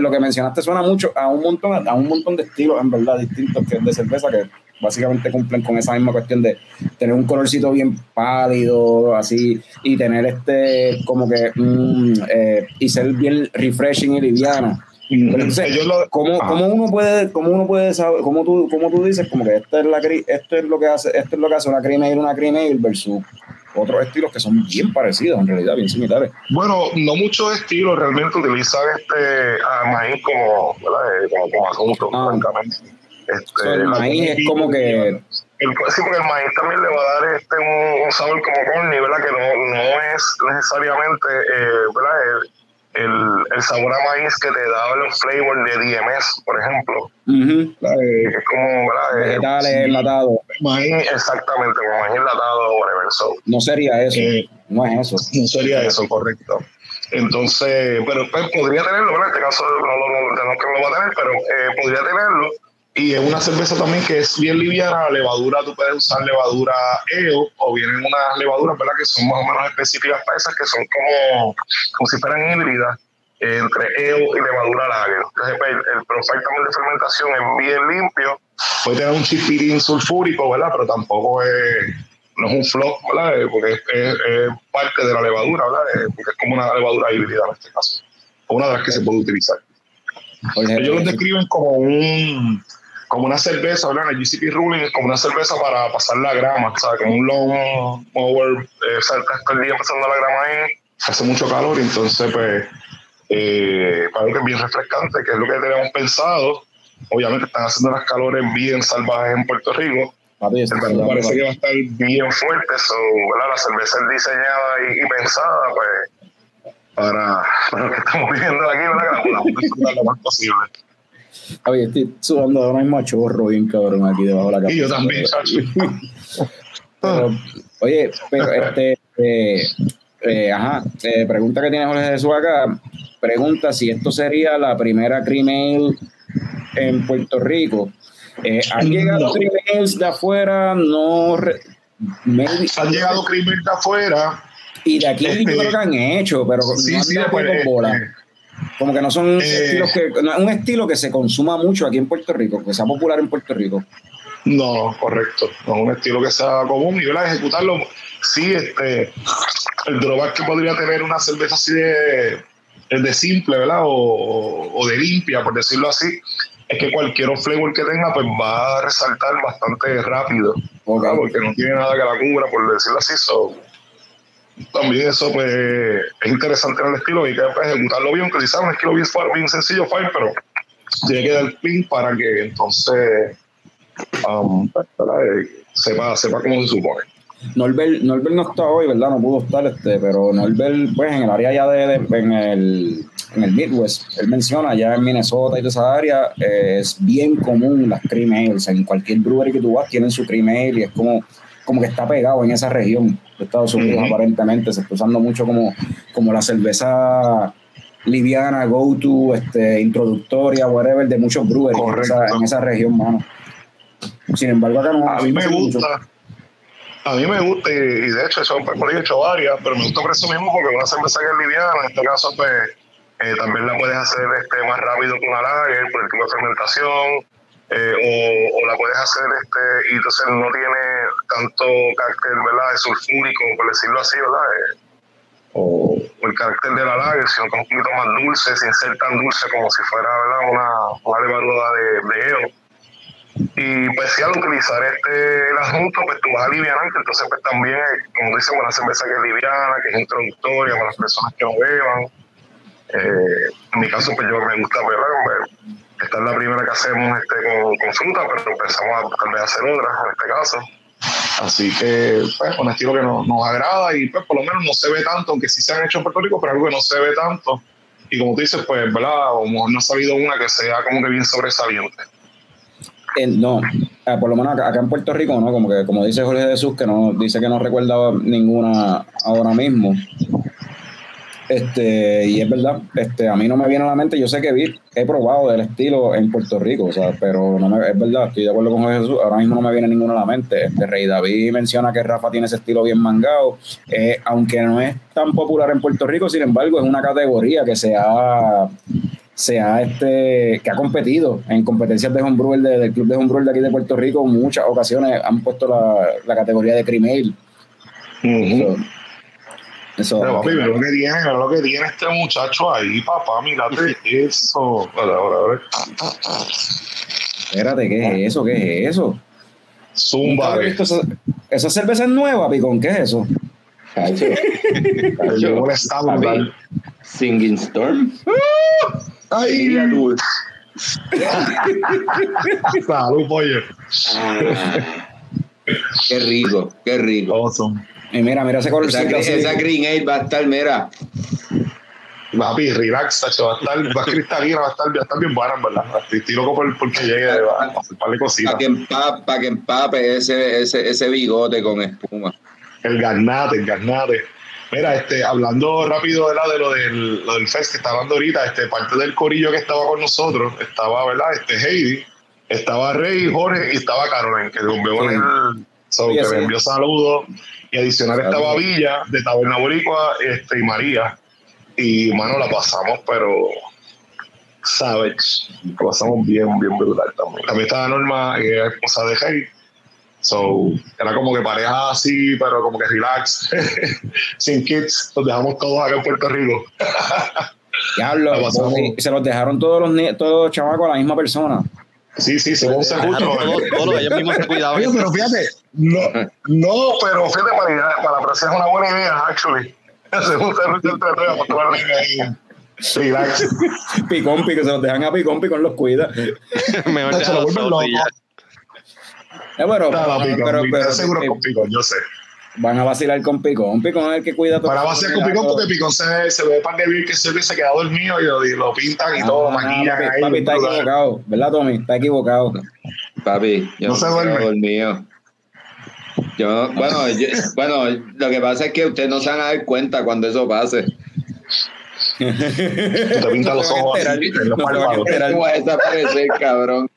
Lo que mencionaste suena mucho a un montón, a un montón de estilos, en verdad, distintos que de cerveza que básicamente cumplen con esa misma cuestión de tener un colorcito bien pálido, así, y tener este, como que, mm, eh, y ser bien refreshing y liviana. entonces, ¿cómo, ¿cómo, uno puede, cómo uno puede saber, cómo tú, cómo tú dices, como que esta es la esto es lo que hace, esto es lo que hace una cream ale, una cream ale versus otros estilos que son bien parecidos, en realidad, bien similares. Bueno, no muchos estilos realmente utilizan este maíz como, ¿verdad? Eh, como, como asunto, ah. francamente. Este, el maíz es como que. El, sí, porque el maíz también le va a dar este un, sabor como corny, ¿verdad? Que no, no es necesariamente, eh, ¿verdad? El, el, sabor a maíz que te da los flavors de DMS, por ejemplo. Eh, es como, ¿verdad? Eh, Vegetales enlatados. Maíz, exactamente, como maíz enlatado, whatever. So, no sería eso. no es eso. No sería eso, correcto. Entonces, pero pues, podría tenerlo, En este caso no, no, no, que lo va a tener, pero eh, podría tenerlo. Y es una cerveza también que es bien liviana, la levadura, tú puedes usar levadura EO o vienen unas levaduras, ¿verdad? Que son más o menos específicas para esas, que son como, como si fueran híbridas eh, entre EO y levadura lager. Entonces, pues, el, profile también de fermentación es bien limpio. Puede tener un chispirín sulfúrico, ¿verdad? Pero tampoco es no es un flop, ¿verdad? Eh, porque es, parte de la levadura, ¿verdad? Eh, porque es como una levadura híbrida en este caso. Una de las que se puede utilizar. Ellos lo describen como un como una cerveza, ¿verdad? El GCP ruling es como una cerveza para pasar la grama, ¿sabes? Como un long mower, eh, saltas todo el día pasando la grama ahí, hace mucho calor y entonces, pues, eh, parece que es bien refrescante, que es lo que tenemos pensado. Obviamente están haciendo las calores bien salvajes en Puerto Rico, parece que va a estar bien fuerte. So, La cerveza es diseñada y, pensada pues, para, para, lo que estamos viviendo aquí, ¿verdad? que la podamos lo más posible. Oye, estoy sudando ahora mismo a chorro bien cabrón aquí debajo de la cama. Y yo también, Oye, pero este, eh, eh, ajá, eh, pregunta que tiene Jorge Jesús acá, pregunta si esto sería la primera criminal en Puerto Rico. ¿Han llegado crímenes de afuera? No. Han llegado crímenes de afuera. Y de aquí este, creo que han hecho, pero sí, no sí, pues, bola. Como que no son eh, estilos que. un estilo que se consuma mucho aquí en Puerto Rico, que sea popular en Puerto Rico. No, correcto. No es un estilo que sea común y ¿verdad? ejecutarlo. Sí, este. El drawback que podría tener una cerveza así de, de simple, ¿verdad? O, o de limpia, por decirlo así, es que cualquier flavor que tenga pues va a resaltar bastante rápido, porque no tiene nada que la cubra, por decirlo así. También eso pues es interesante en el estilo y que pues, ejecutarlo bien, que quizás un estilo bien, bien sencillo, fine, pero tiene que dar pin para que entonces um, pues, sepa, sepa cómo se supone. Norbert, Norbert no está hoy, ¿verdad? No pudo estar, este, pero Norbert, pues en el área ya de, en el en el Midwest, él menciona ya en Minnesota y toda esa área, eh, es bien común las cream ales. En cualquier brewery que tú vas tienen su cream ale y es como, como que está pegado en esa región de Estados Unidos, aparentemente. Se está usando mucho como, como la cerveza liviana, go-to, este, introductoria, whatever, de muchos breweries en esa, región, mano. Sin embargo, acá no. A mí me gusta. A mí me gusta, y, de hecho, eso, por he hecho varias, pero me gusta por eso mismo, porque una cerveza que es liviana, en este caso, pues eh, también la puedes hacer este, más rápido con una lager por el tipo de fermentación. Eh, o, la puedes hacer este, y entonces no tiene tanto carácter ¿verdad? de sulfúrico, por decirlo así, ¿verdad? Eh, o, el carácter de la lager, sino que es un poquito más dulce, sin ser tan dulce como si fuera ¿verdad? una, una levadura de, de Y pues si al utilizar este el adjunto, pues tú vas a aliviar, entonces pues también, como dicen, una cerveza que es liviana, que es introductoria para las personas que no beban eh, en mi caso, pues yo me gusta, ¿verdad? Esta es la primera que hacemos este, con, fruta, pero empezamos a tal vez hacer otras en este caso. Así que, pues, un estilo que nos, nos, agrada y, pues, por lo menos no se ve tanto, aunque sí se han hecho en Puerto Rico, pero algo que no se ve tanto. Y como tú dices, pues, ¿verdad? Como no ha salido una que sea como que bien sobresaliente. Eh, no, eh, por lo menos acá, acá, en Puerto Rico, ¿no? Como que, como dice Jorge Jesús, que no dice que no recuerda ninguna ahora mismo. Este, y es verdad, este, a mí no me viene a la mente, yo sé que vi, he probado del estilo en Puerto Rico, o sea, pero no me, es verdad, estoy de acuerdo con Jesús, ahora mismo no me viene ninguno a la mente. Este Rey David menciona que Rafa tiene ese estilo bien mangado, eh, aunque no es tan popular en Puerto Rico, sin embargo, es una categoría que se ha, se ha este, que ha competido en competencias de homebrewer del club de homebrewer de aquí de Puerto Rico, en muchas ocasiones han puesto la, categoría de crimail. Eso, pero papi, lo que tiene, lo que tiene este muchacho ahí, papá, mírate eso. Ahora, ahora, ahora. Espérate, ¿qué es eso? ¿Qué es eso? Zumba. Esa, esa cerveza es nueva, Picón, ¿qué es eso? Yo Singing Storm. ¡Ay! Salud, pollo. Ah, qué rico, qué rico. Awesome. Y mira, mira ese color. Esa, esa Green Ale va a estar, mira. Papi, relax, va a estar, va a cristalina, va a estar, va a estar bien buena, ¿verdad? Estoy loco por, porque llegue va a hacer par cositas. Para que empape, para que empape ese, ese, ese bigote con espuma. El garnate, el garnate. Mira, este, hablando rápido de, la, de lo, del, lo del fest que está hablando ahorita, este, parte del corillo que estaba con nosotros, estaba, ¿verdad? Este Heidi, estaba Rey, Jorge y estaba Carolyn, que me envió saludos. Y adicional estaba Villa, de Taberna Boricua, este, y María. Y, mano, la pasamos, pero Savage. La pasamos bien, bien brutal también. También estaba Norma, que es esposa de Heidi So, era como que pareja así, pero como que relax, sin kids, los dejamos todos acá en Puerto Rico. Diablo, se los dejaron todos los, todos los chavacos a la misma persona. Sí, sí, según se justo. Todos ellos mismos se cuidaban. pero fíjate, no, no, pero fíjate, para, para es una buena idea, actually. Según se justo entre todos, para tomar ahí. Relax. Picón, pico, se los dejan a Picón, Picón los cuida. Mejor se lo vuelven loco. Eh, pero, pero, pero, seguro con Picón, yo sé. Van a vacilar con Picón. Picón es el que cuida todo. Van a vacilar con Picón porque Picón se, se ve para de que se, se queda dormido y lo, y lo pintan y ah, todo, maquillan papi, ahí. Papi, está equivocado, ¿verdad, Tommy? Está equivocado. Papi, yo no, se duerme. Dormido. Yo, bueno, yo, bueno, lo que pasa es que ustedes no se van a dar cuenta cuando eso pase. te pintas los ojos así, no va a desaparecer, cabrón.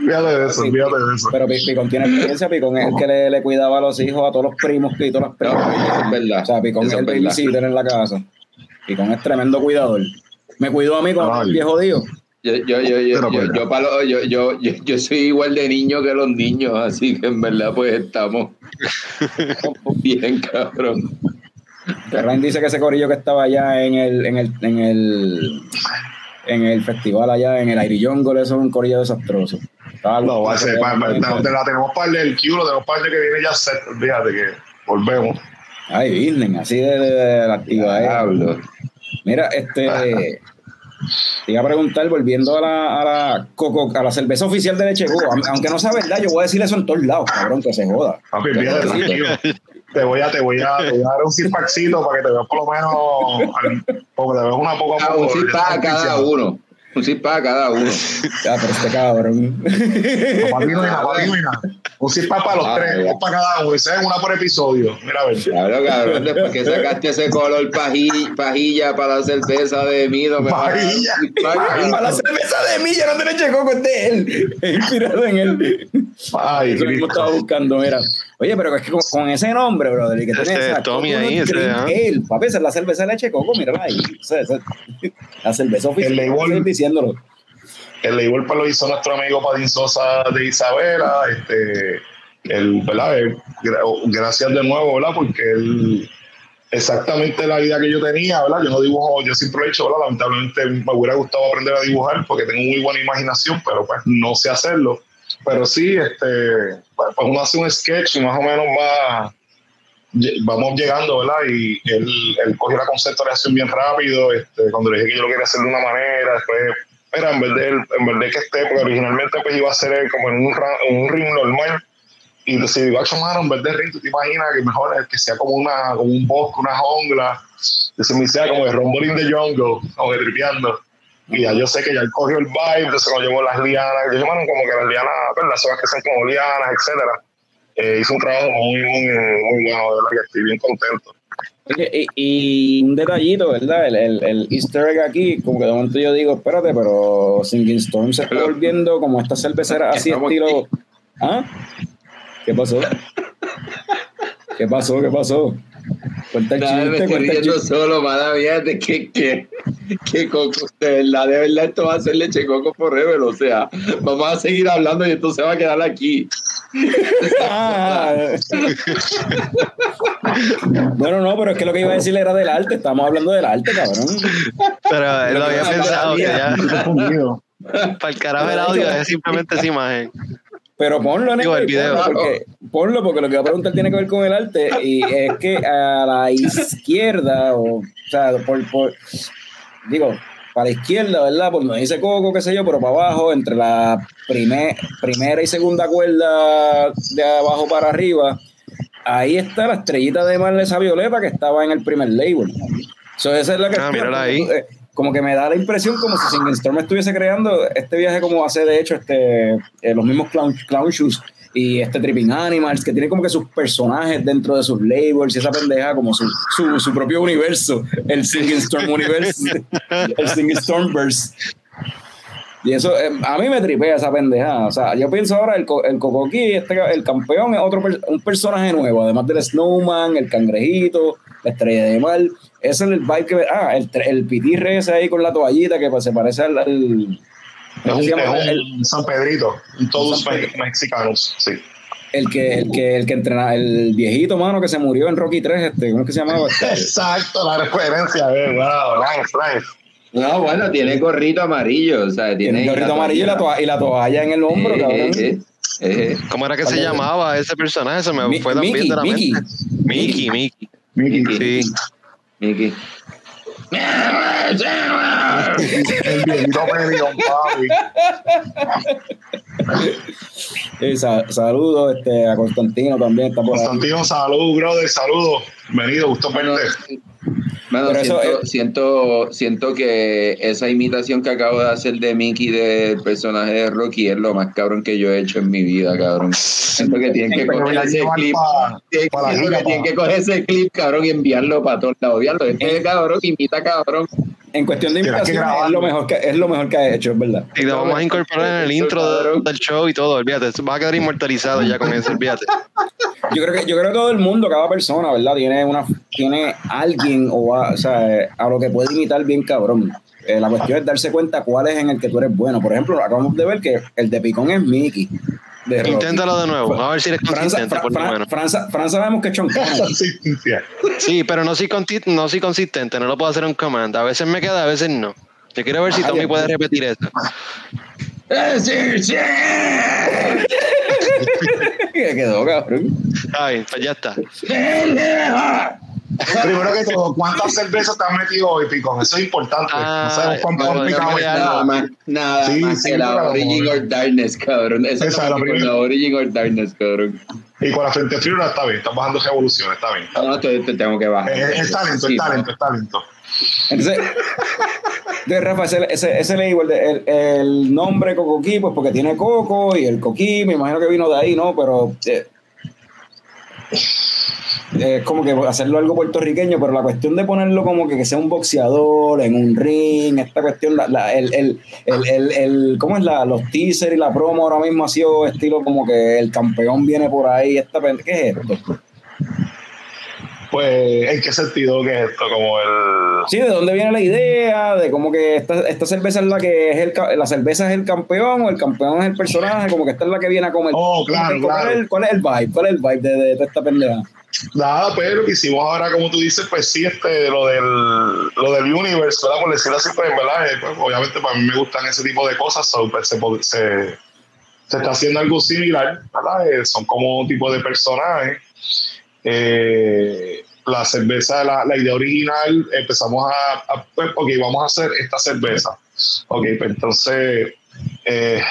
Fíjate de eso, fíjate de eso. Pero Picón tiene experiencia, Picón es el que le, le, cuidaba a los hijos, a todos los primos y todas las primas. No, es verdad. O sea, Picón es el babysitter en la casa. Picón es tremendo cuidador. Me cuidó a mí con el viejo Dios. Yo, yo, yo, yo, yo, yo, palo, yo, yo, yo, yo, soy igual de niño que los niños, así que en verdad pues estamos bien, cabrón. Ferran dice que ese corillo que estaba allá en el, en el, en el, en el festival allá en el Jungle, eso es un corillo desastroso no, va a ser, la tenemos para el Q, lo tenemos para el que viene ya set, fíjate que volvemos. Ay, Virgen, así de, de, la actividad. Mira, este. Te iba a preguntar, volviendo a la, a la, coco, a la cerveza oficial de Leche aunque no sea verdad, yo voy a decir eso en todos lados, cabrón, que se joda. Papi, te voy a, te voy a, te voy a dar un zipacito para que te veas por lo menos, porque te veas una poco ah, un zip cada uno. Un zip para cada uno. Ya, pero este cabrón. Un zip para los ah, tres, dos para cada uno. Ese es una por episodio. Mira a ver. Claro, cabrón. Después que sacaste ese color pajilla, pajilla para la cerveza de Mido. Pajilla. Para, para la cerveza de Milla no te le coco de él. Inspirado en él. Ay, Eso mismo estaba buscando, mira. Oye, pero es que con, ese nombre, brother, y que tiene ese esa, Tommy ahí, ese, él, papi, esa es la cerveza de leche coco, mírala ahí. O sea, esa, la cerveza oficial. El label, diciéndolo. El label pues, lo hizo nuestro amigo Padín Sosa de Isabela, este, el, ¿verdad? Eh, gracias de nuevo, ¿verdad? Porque él exactamente la idea que yo tenía, ¿verdad? Yo no dibujo, yo siempre lo he hecho, ¿verdad? Lamentablemente me hubiera gustado aprender a dibujar porque tengo muy buena imaginación, pero pues no sé hacerlo. Pero sí, este, pues uno hace un sketch y más o menos va, vamos llegando, ¿verdad? Y él, él cogió la conceptualización bien rápido, este, cuando le dije que yo lo quería hacer de una manera, después, mira, en vez de, en vez de que esté, porque originalmente pues iba a ser como en un, un ring normal, y decidí, mano, en vez de ring, tú te imaginas que mejor es que sea como, una, como un bosque, una jungla, que se me sea como de Rumbling the Jungle, como de tripeando. Y ya yo sé que ya él cogió el vibe, entonces lo llevó las lianas. Yo llamaron como que las lianas, pues, las hojas que son como lianas, etcétera. Eh, hizo un trabajo muy, muy, muy bueno, de verdad que estoy bien contento. Y, y, un detallito, ¿verdad? El, el, el, easter egg aquí, como que de momento yo digo, espérate, pero Singing Storm se está volviendo como esta cervecera así estilo... ¿Ah? ¿Qué pasó? ¿Qué pasó? ¿Qué pasó? Cuenta el chiste, me estoy riendo solo, mala mía, de que, que, que coco, de verdad, de verdad, esto va a ser leche coco forever, o sea, vamos a seguir hablando y esto se va a quedar aquí. Ah. bueno, no, pero es que lo que iba a decir era del arte, estamos hablando del arte, cabrón. Pero él lo había pensado que ya. Para el carajo el audio es simplemente esa imagen. Pero ponlo en el, video. porque, ponlo porque lo que voy a preguntar tiene que ver con el arte y es que a la izquierda, o, o sea, por, por, digo, para la izquierda, ¿verdad? Pues no dice Coco, qué sé yo, pero para abajo, entre la primer, primera y segunda cuerda de abajo para arriba, ahí está la estrellita de Marlesa Violeta que estaba en el primer label. So, esa es la que ah, ahí. Eh, como que me da la impresión como si Singing Storm estuviese creando este viaje como hace de hecho este eh, los mismos clown, clown shoes y este Tripping Animals, que tiene como que sus personajes dentro de sus labels y esa pendeja como su, su, propio universo, el Singing Storm Universe, el Singing Stormverse. Y eso, eh, a mí me tripea esa pendeja. O sea, yo pienso ahora, el, el Cocoquí, este, el campeón es otro un personaje nuevo, además del Snowman, el cangrejito, la estrella de mar. Ese es el vibe que. Ah, el, el pitirre ese ahí con la toallita que pues, se parece al. Es un, San Pedrito, todos mexicanos, sí. El que, el que, el que entrena, el viejito, mano, que se murió en Rocky 3, este, ¿cómo es que se llamaba? Exacto, la referencia, eh, wow, nice, nice. No, bueno, tiene gorrito amarillo, o sea, tiene, gorrito amarillo y la, toalla, y la toalla en el hombro, eh, cabrón. Eh, eh. ¿Cómo era que se llamaba ese personaje? Se me fue también de la Mickey. mente. Mickey, Mickey. Mickey. Sí. Mickey. El viejito Melion, papi. saludos este, a Constantino también. Está por Constantino, saludos, brother, saludos. Bienvenido, gusto verte. Bueno, siento, siento, siento, que esa imitación que acabo de hacer de Mickey del personaje de Rocky es lo más cabrón que yo he hecho en mi vida, cabrón. Siento que tienen que coger ese clip. siento que tienen que coger ese clip, cabrón, y enviarlo para todos lados. Este cabrón imita cabrón. En cuestión de imitación es lo mejor que es lo mejor que ha hecho, es verdad. Y lo vamos a incorporar en el intro del show y todo, olvídate, va a quedar inmortalizado ya con eso, olvídate. Yo creo que yo creo que todo el mundo, cada persona, ¿verdad? Tiene una tiene alguien o, a, o sea, a lo que puede imitar bien cabrón. Eh, la cuestión es darse cuenta cuál es en el que tú eres bueno. Por ejemplo, acabamos de ver que el de Picón es Mickey. Inténtalo de nuevo, a ver si eres consistente, por lo menos. Fran, sabemos que es choncano. sí, pero no soy, no soy consistente, no lo puedo hacer en command. A veces me queda, a veces no. Yo quiero ver si Tommy puede repetir eso. ¿Qué quedó, cabrón? Ay, pues ya está. Primero que todo, ¿cuántas cervezas te has metido hoy, Picón? Eso es importante. Ah, no sabemos cuánto picado Nada más, nada sí, más sí, que la Origin or Darkness, cabrón. Esa, es la, la Origin or Darkness, cabrón. Y con la frente fría está bien, está bajando revolución, está bien. No, no, te, tengo que bajar. Es, es talento, es talento, es talento. Entonces, de Rafa, ese, ese, ese le igual el, el, nombre Cocoquí, pues porque tiene coco y el coquí, me imagino que vino de ahí, ¿no? Pero eh, es como que hacerlo algo puertorriqueño, pero la cuestión de ponerlo como que, que sea un boxeador en un ring, esta cuestión, la, la, el, el, el, el, ¿cómo es la, los teasers y la promo ahora mismo ha sido estilo como que el campeón viene por ahí, esta, ¿qué es esto? Pues, ¿en qué sentido que es esto? Como el... Sí, ¿de dónde viene la idea? De como que esta, esta cerveza es la que es el... La cerveza es el campeón o el campeón es el personaje, como que esta es la que viene a comer. Oh, claro, ¿Cuál, claro. Es el, ¿Cuál es el vibe? ¿Cuál es el vibe de, de, de esta pendeja? Nada, pero hicimos ahora, como tú dices, pues sí, este, lo del, lo del universe, ¿verdad? Por decirlo así, pues, ¿verdad? Eh, pues, obviamente para mí me gustan ese tipo de cosas, so, pues, se, se, está haciendo algo similar, ¿verdad? Eh, son como un tipo de personajes. Eh, la cerveza, la, idea original, empezamos a, a, pues, ok, vamos a hacer esta cerveza. Ok, pues entonces eh,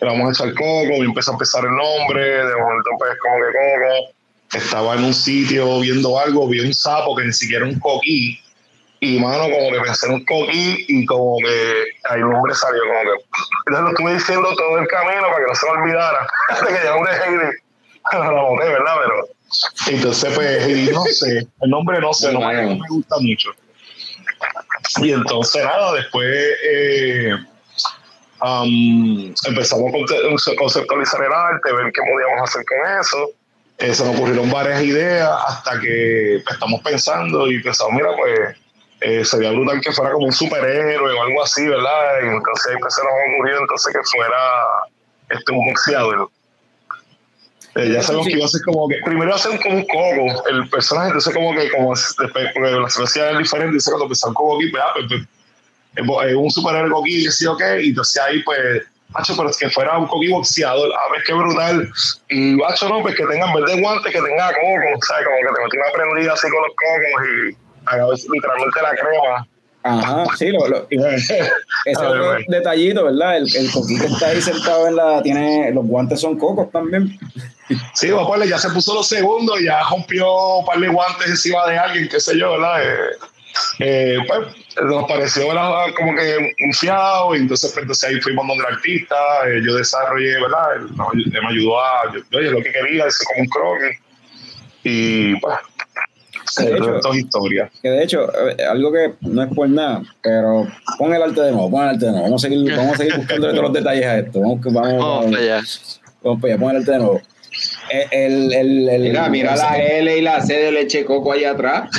vamos a echar coco, y empieza a empezar el nombre, de momento pues como que coco estaba en un sitio viendo algo, vi un sapo que ni siquiera un coquí, y mano, como que pensé en un coquí, y como que ahí un hombre salió, como que. Entonces lo estuve diciendo todo el camino para que no se me olvidara, que ya un Heidi, la boté, ¿verdad? Pero. Entonces, pues, y no sé, el nombre no sé, no, me, gusta mucho. Y entonces, nada, después. Um, empezamos a conceptualizar el arte, ver qué podíamos hacer con eso eh, se nos ocurrieron varias ideas hasta que pues, estamos pensando y pensamos, mira, pues eh, sería brutal que fuera como un superhéroe o algo así, ¿verdad? Y entonces pues, se nos ocurrió entonces que fuera este, un boxeador. Eh, ya sabemos que iba a ser como que primero iba a ser como un coco el personaje entonces como que como después porque la situación es diferente entonces cuando pensaron como aquí pues, ah, pues, pues, un superhéroe aquí que sí o qué y entonces ahí pues macho, pero es que fuera un coqui boxeador, a ver qué brutal. Y macho, no, pues que tenga en vez de guantes, que tenga coco, ¿sabes? Como que te metí una prendida así con los cocos y haga literalmente la crema. Ajá, sí, lo, lo, ese es otro detallito, ¿verdad? El, el coquí que está ahí sentado en la, tiene, los guantes son cocos también. Sí, pues ya se puso los segundos, ya rompió un par de guantes encima de alguien, qué sé yo, ¿verdad? Eh, eh, pues nos pareció ¿verdad? como que un fiado, y entonces, pues, entonces ahí fuimos donde el artista, eh, yo desarrollé, ¿verdad? Él, me ayudó a, yo, oye, lo que quería, hice como un croquis, y pues, de hecho, historia. Que de hecho, eh, algo que no es por nada, pero pon el arte de nuevo, pon el arte de nuevo. Vamos a seguir, vamos a seguir buscando todos los detalles a esto. Vamos, vamos, vamos, vamos, vamos, vamos, vamos, vamos, de nuevo. El, el, el, mira, mira la L y la C de leche coco allá atrás.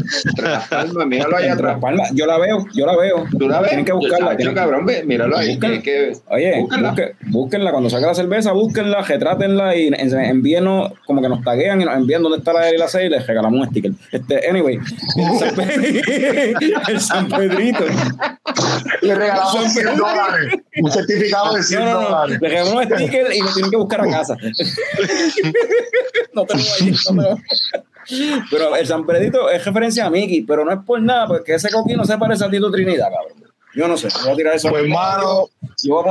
Palma, míralo allá atrás. Palma, yo la veo, yo la veo. ¿Tú la ves? Tienen que buscarla. Yo, cabrón, míralo ahí. Que, oye, búsquenla. búsquenla. Cuando saque la cerveza, búsquenla, retrátenla y envíenos, como que nos taguean y nos envían dónde está la L y la C y les regalamos un sticker. Este, anyway, el San, el San Pedrito. Le regalamos 100 dólares. Un certificado de 100 dólares. Le regalamos un sticker y nos tienen que buscar a casa. no te lo Pero el San Pedrito es referencia a Mickey, pero no es por nada, porque ese coquín no se parece a Tito Trinidad, cabrón. Yo no sé, voy a tirar eso. Pues, hermano,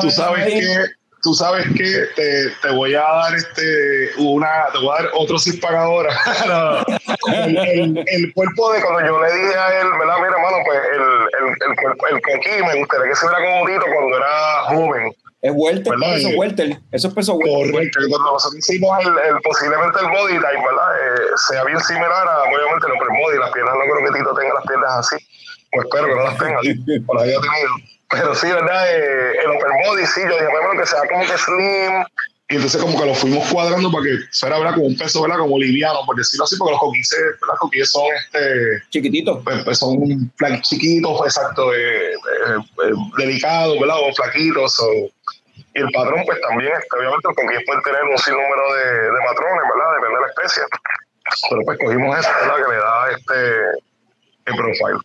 tú sabes que tú sabes que te, te, voy a dar este una te voy a dar otro sin pagadora. El, el, el, cuerpo de cuando yo le dije a él verdad mira hermano pues el, el, el, cuerpo, el coquí me gustaría que se viera como Tito cuando era joven es Welter, eso es Welter. Eso es peso Welter. Correcto. Cuando nosotros hicimos el, el, posiblemente el body type, ¿verdad? Eh, sea bien similar a, obviamente, el body. Las piernas no creo que Tito tenga las piernas así. Pues espero que no las tenga, por ahí ha tenido. Pero sí, ¿verdad? Eh, el upper body, sí, yo dije, bueno, que sea como que slim. Y entonces como que lo fuimos cuadrando para que fuera, ¿verdad? Como un peso, ¿verdad? Como liviano, por decirlo así, porque los coquises, Las coquises son este... Chiquititos. Pues, pues son chiquitos, exacto, eh, eh, delicados, ¿verdad? O flaquitos, o y el patrón, pues también, obviamente, con quien puede tener un sinnúmero de, de matrones, ¿verdad? Depende de la especie. Pero pues cogimos esa, ¿verdad? Que le da este el profile.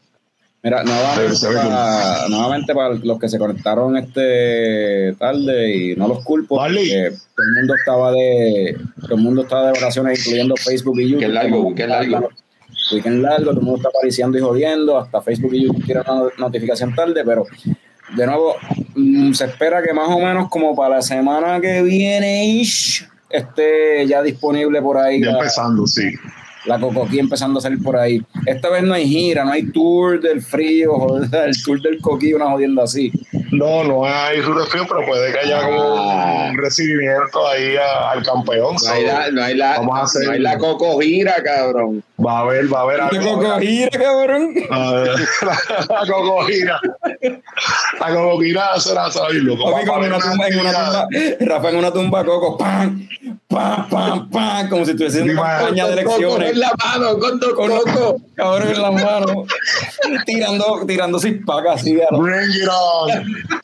Mira, nuevamente para, nuevamente para los que se conectaron este tarde y no los culpo, porque todo el mundo estaba de todo el mundo estaba de vacaciones, incluyendo Facebook y YouTube. Que largo, que largo. Weekend largo, todo el mundo está apareciendo y jodiendo, hasta Facebook y YouTube tienen una notificación tarde, pero de nuevo, mm, se espera que más o menos como para la semana que viene esté ya disponible por ahí. Ya empezando, sí la Cocoquí empezando a salir por ahí. Esta vez no hay gira, no hay tour del frío, el tour del Coquí, una jodienda así. No, no hay tour del frío, pero puede que haya como un recibimiento ahí al campeón. No hay la, no hay la, Vamos a hacer, no hay la Coco gira, cabrón. Va a haber, va a haber. ¿La Coco gira, cabrón? A ver, la, Coco gira. La Coco gira será, será bien loco. en una tumba, en una tumba, Rafa en una tumba Coco, ¡pam! ¡Pam, pam, pam! Como si estuviese en una campaña de elecciones la mano, con dos cocos. Cabrón en la mano. tirando, tirando pacas así. Bring it on.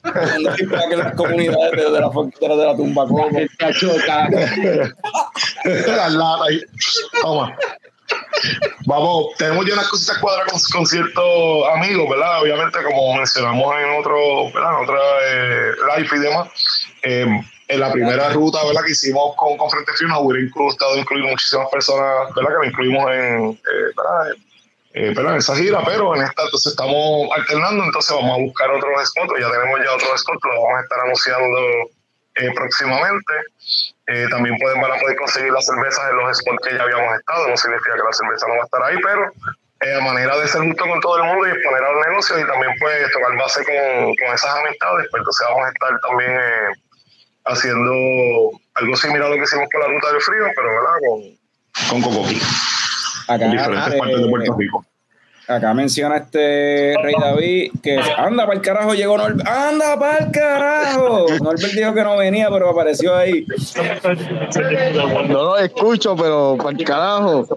Tirando cispacas en las comunidades de, de la frontera de la tumba coco. Cachota. la lata ahí. Toma. Vamos, tenemos ya unas cositas cuadradas con, con, ciertos amigos, ¿verdad? Obviamente, como mencionamos en otro, ¿verdad? En otra eh, live y demás. Eh, en la primera ruta ¿verdad? que hicimos con, con Frente Frío nos hubiera gustado incluir muchísimas personas ¿verdad? que lo incluimos en, eh. Eh, en esa gira, pero en esta entonces estamos alternando, entonces vamos a buscar otros spots, ya tenemos ya otros spots, lo vamos a estar anunciando eh, próximamente. Eh, también pueden van a poder conseguir las cervezas en los spots que ya habíamos estado, no significa que la cerveza no va a estar ahí, pero a manera de ser justo con todo el mundo y exponer al negocio y también pues tocar base con, con esas amistades, pues entonces vamos a estar también haciendo algo similar a lo que hicimos con la ruta del frío, pero ¿verdad? Con, con Cocoqui. Acá, en diferentes partes de Puerto Rico. Acá menciona este Rey David que anda para el carajo, llegó Norbert. ¡Anda para el carajo! Norbert dijo que no venía, pero apareció ahí. No lo escucho, pero para el carajo.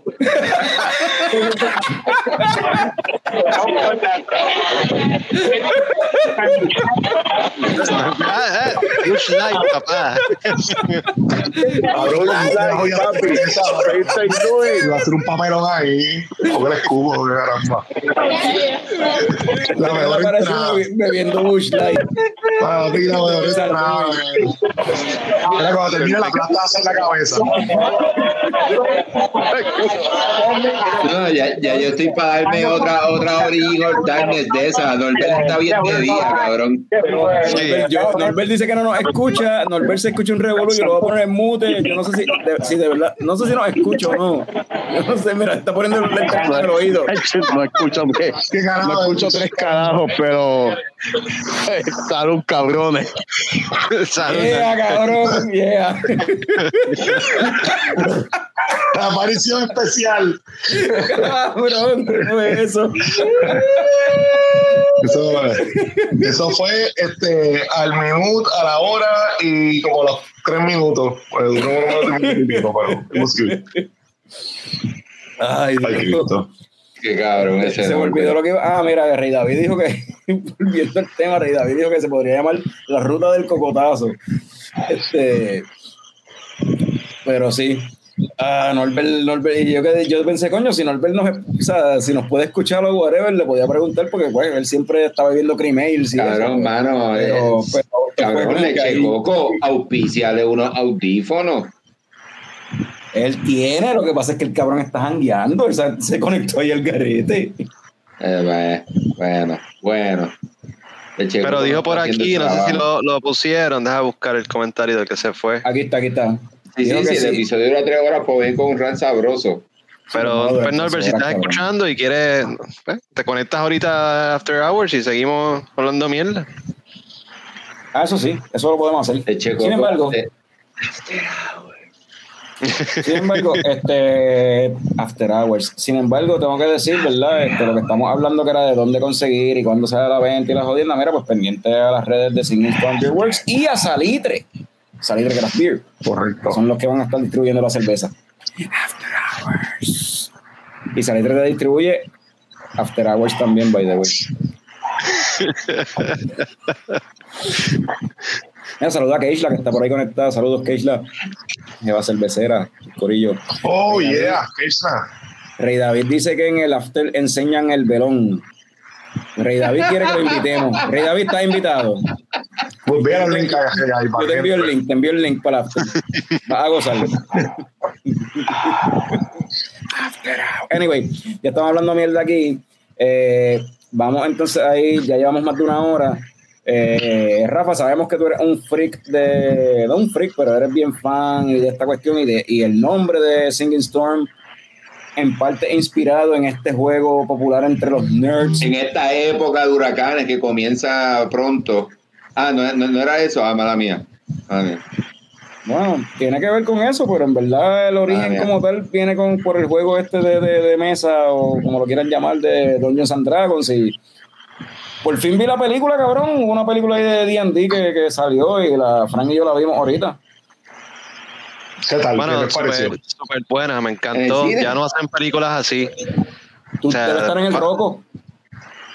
Papá. Va a hacer un papelón ahí. Porque el escudo, caramba. La mejor entrada. bebiendo Bush Light. Para ti, la mejor entrada. Mira, cuando termine la plata, hacer la cabeza. No, ya, ya yo estoy para darme otra, otra Original Darkness de esa. Norbert está bien de día, cabrón. Norbert, yo- Norbert dice que no nos escucha. Norbert se escucha un revolú. Yo lo voy a poner en mute. Yo no sé si de, si de verdad, no sé si nos escucha o no. Yo no sé, mira, está poniendo el lente en el oído. Escucho, ¿qué? ¿Qué carajo no escucho es? tres carajos, pero salud, cabrones. Salud. Yeah, cabrón, yeah. La aparición especial. Cabrón, ¿qué fue eso? Eso, eso fue este, al minuto, a la hora y como los tres minutos. Pues. Qué cabrón ese Se me olvidó lo que iba. Ah, mira, Rey David dijo que, volviendo al tema, Rey David dijo que se podría llamar la ruta del cocotazo. Este. Pero sí. Ah, Norbert, Norbert, y yo, yo pensé, coño, si Norbert nos, o sea, si nos puede escuchar o whatever, le podía preguntar, porque pues, él siempre estaba viendo cremails y Cabrón, mano. Pero, pero, fue cabrón, leche ahí- coco, auspiciale unos audífonos. Él tiene, lo que pasa es que el cabrón está jangueando, o sea, se conectó ahí el garete. Eh, bueno, bueno. Pero dijo por aquí, no sé si lo, lo pusieron. Deja buscar el comentario del que se fue. Aquí está, aquí está. Sí, sí, sí, el episodio dura tres horas, pues ven con un ran sabroso. Pero, no, pues, Norbert, si estás cabrón. escuchando y quieres, pues, te conectas ahorita After Hours y seguimos hablando mierda. Ah, eso sí, eso lo podemos hacer. Sin embargo, eh, Sin embargo, este After Hours. Sin embargo, tengo que decir, ¿verdad? Este, lo que estamos hablando que era de dónde conseguir y cuándo sale la venta y la jodienda, mira, pues pendiente a las redes de Stone Beer Works y a Salitre. Salitre Craft Beer. Correcto. son los que van a estar distribuyendo la cerveza. After Hours. Y Salitre te distribuye After Hours también, by the way. Mira, saluda a Keishla, que está por ahí conectada. Saludos, Keishla. Lleva cervecera, corillo. Oh, yeah. ¿Qué es esa? Rey David dice que en el after enseñan el velón. Rey David quiere que lo invitemos. Rey David está invitado. Pues ve el link ahí, Yo te que envío el link, te envío el link para after. Vas a gozar. Anyway, ya estamos hablando mierda aquí. Eh, vamos entonces ahí, ya llevamos más de una hora. Eh, Rafa, sabemos que tú eres un freak de. No un freak, pero eres bien fan y de esta cuestión y, de, y el nombre de Singing Storm en parte inspirado en este juego popular entre los nerds. En esta época de huracanes que comienza pronto. Ah, no, no, no era eso. Ah, mala mía. Mala mía. Bueno, tiene que ver con eso, pero en verdad el origen Ah, como tal viene con, por el juego este de, de- de mesa o como lo quieran llamar de Dungeons and Dragons y por fin vi la película, cabrón, hubo una película ahí de D&D que, que salió y la Frank y yo la vimos ahorita. ¿Qué tal? ¿Qué Bueno, les pareció? súper súper buena, me ¿En encantó. Ya no hacen películas así. Tú O sea, debes estar en el roco.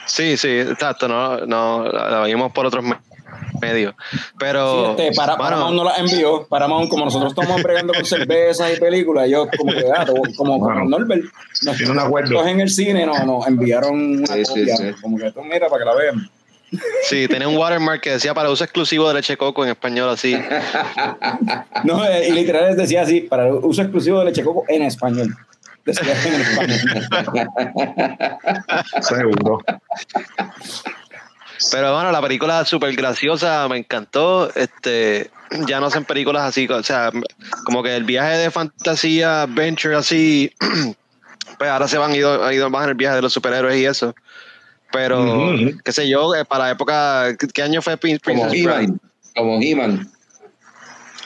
Sí, sí, exacto, no, no, la, la vimos por otros me- medios. Pero, Sí, este, para, mano, Paramount no la envió. Paramount, como nosotros estamos bregando con cervezas y películas, yo como que, ah, como, como Bueno. Norbert, Tiene un acuerdo. en el cine no, nos enviaron una Sí, copia, sí. como que tú mira para que la vean. sí, tenía un watermark que decía para uso exclusivo de leche coco en español así. No, eh, y literal decía así, para el uso exclusivo de leche coco en español. Decía en español. Seguro. Pero bueno, la película súper graciosa, me encantó. Este, ya no hacen películas así, o sea, como que el viaje de fantasía, adventure así, pues ahora se van ido, ha ido más en el viaje de los superhéroes y eso. Pero, qué sé yo, eh, para la época, ¿qué, año fue Prin- Como Princess Bride? He-Man. Como He-Man.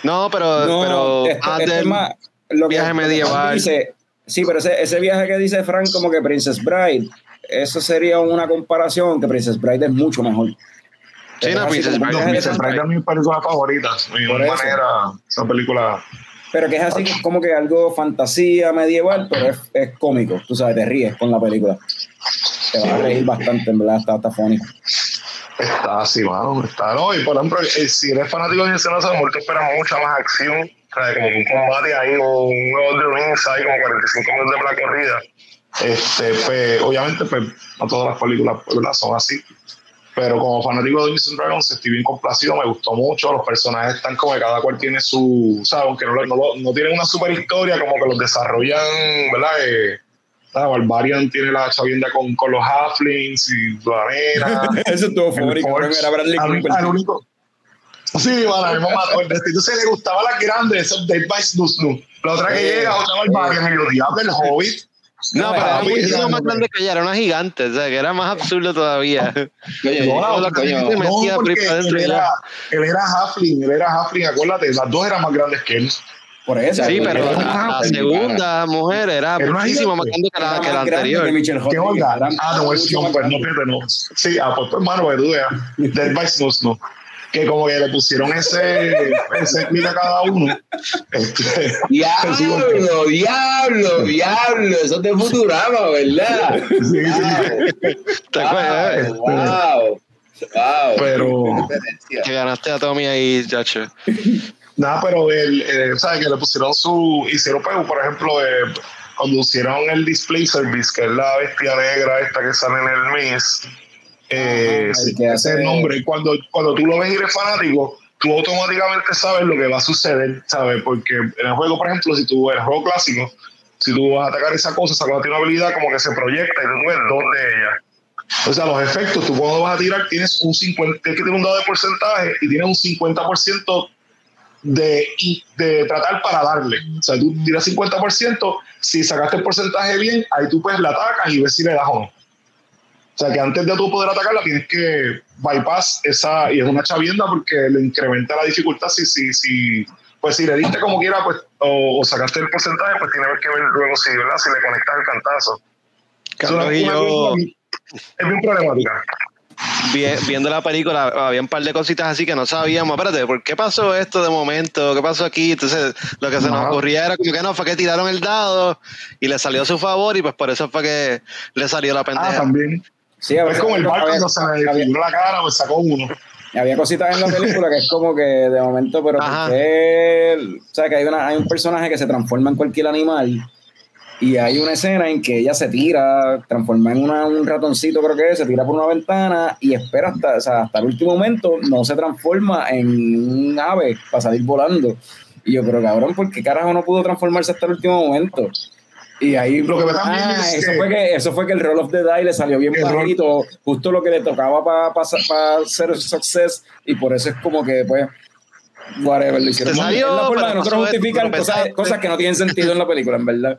No, pero, No, pero este- más este más lo viaje que medieval. Dice- sí, pero ese, ese viaje que dice Frank como que Princess Bride, eso sería una comparación que Princess Bride es mucho mejor. Sí, no, Princess Bride No, Princess Bride es mi película favorita. De Por igual eso. manera, esa película. Pero que es así como que algo fantasía medieval, pero es, es cómico, tú sabes, te ríes con la película. Te vas a reír bastante, en verdad, está, está funny. Está así, mano. Está, no, y por ejemplo, eh, si eres fanático de escenas de muerte, espera mucha más acción. O sea, como un combate ahí, o un nuevo de ahí, como 45 minutos de la corrida. Este, pues, obviamente, pues, no todas las películas ¿verdad? son así. Pero como fanático de Dungeons Dragons estoy bien complacido, me gustó mucho, los personajes están como que cada cual tiene su, ¿sabes? Aunque no, no, no tienen una super historia, como que los desarrollan, ¿verdad? Eh, ¿sabes? Barbarian tiene la chavienda con, con los halflings y la nena. Eso estuvo favorito. Era único, Sí, bueno, a mi mamá Entonces le gustaba la grande, esos Dead by Snoo. La otra que llega, otra Barbarian, y los diablos del Hobbit. No, pero era muchísimo más grande que ella, era una gigante, o sea, que era más absurdo todavía. no, no, porque él era, él era Halfling, él era Halfling, acuérdate, las dos eran más grandes que él. Por eso. Sí, pero la, segunda mujer era, muchísimo más grande que la, que la anterior. ¿Qué onda? Ah, no, es pues no, no. Sí, ah, pues, hermano, que tú veas. Dead by Snow Snow que como que le pusieron ese, ese clip a cada uno. Este, diablo, diablo, diablo, eso es de Futurama, ¿verdad? Sí, sí. Wow, wow, wow. Pero. Que ganaste a Tommy ahí, chacho. Nada, pero él, eh, ¿sabes? Que le pusieron su. Hicieron, pues, por ejemplo, eh, cuando hicieron el Display Service, que es la bestia negra esta que sale en el mes eh, ese es el nombre. Cuando, cuando tú lo ves y eres fanático, tú automáticamente sabes lo que va a suceder, ¿sabes? Porque en el juego, por ejemplo, si tú eres juego clásico, si tú vas a atacar esa cosa, esa cosa tiene una habilidad como que se proyecta y tú ves dos de ellas. O sea, los efectos, tú cuando vas a tirar tienes un 50, tienes que tener un dado de porcentaje y tienes un 50% de, de tratar para darle. O sea, tú tiras 50%, si sacaste el porcentaje bien, ahí tú pues la atacas y ves si le das o no. O sea que antes de tú poder atacarla tienes que bypass esa, y es una chavienda porque le incrementa la dificultad si, si, si pues si le diste como quiera, pues, o, sacaste el porcentaje, pues tiene que ver luego si, ¿verdad? si le conectas el cantazo. Carlos y yo... Es bien problemática. Viendo la película, había un par de cositas así que no sabíamos. Espérate, ¿por qué pasó esto de momento? ¿Qué pasó aquí? Entonces, lo que se nos ocurría era como que no, fue que tiraron el dado y le salió a su favor, y pues por eso fue que le salió la pendeja. Ah, también. Sí, es como el barco cuando se le la cara, pues sacó uno. Había cositas en la película que es como que de momento, pero porque, o sea, que hay, una, hay un personaje que se transforma en cualquier animal y hay una escena en que ella se tira, transforma en una, un ratoncito, creo que es, se tira por una ventana y espera hasta, o sea, hasta el último momento, no se transforma en un ave para salir volando. Y yo, pero cabrón, ¿por qué carajo no pudo transformarse hasta el último momento? Y ahí lo que me ah, es eso, fue que, eso fue que el Roll of the Die le salió bien bajito, justo lo que le tocaba para pa, pa hacer success, y por eso es como que, pues, whatever, lo hicieron. Salió, es la no justifican cosas, cosas, que no tienen sentido en la película, en verdad.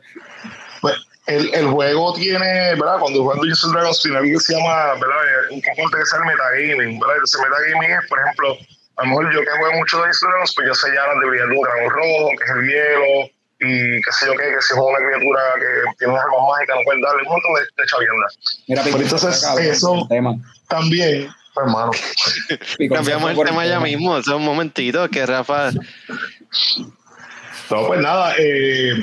Pues, el, el juego tiene, ¿verdad? Cuando juegan Dungeons Dragons tiene algo que se llama, ¿verdad? Un componente que es el metagaming, ¿verdad? Ese metagaming es, por ejemplo, a lo mejor yo que juego mucho Dungeons and Dragons, pues yo sé ya las debilidades de un dragón rojo, que es el hielo, y qué sé yo qué, que si es una criatura que tiene unas armas mágicas, no pueden darle un montón de, de chaviendas. Mira, Pero entonces, eso también, pues, hermano. Cambiamos el tema ya mismo, hace un momentito, que Rafa. No, pues nada, eh,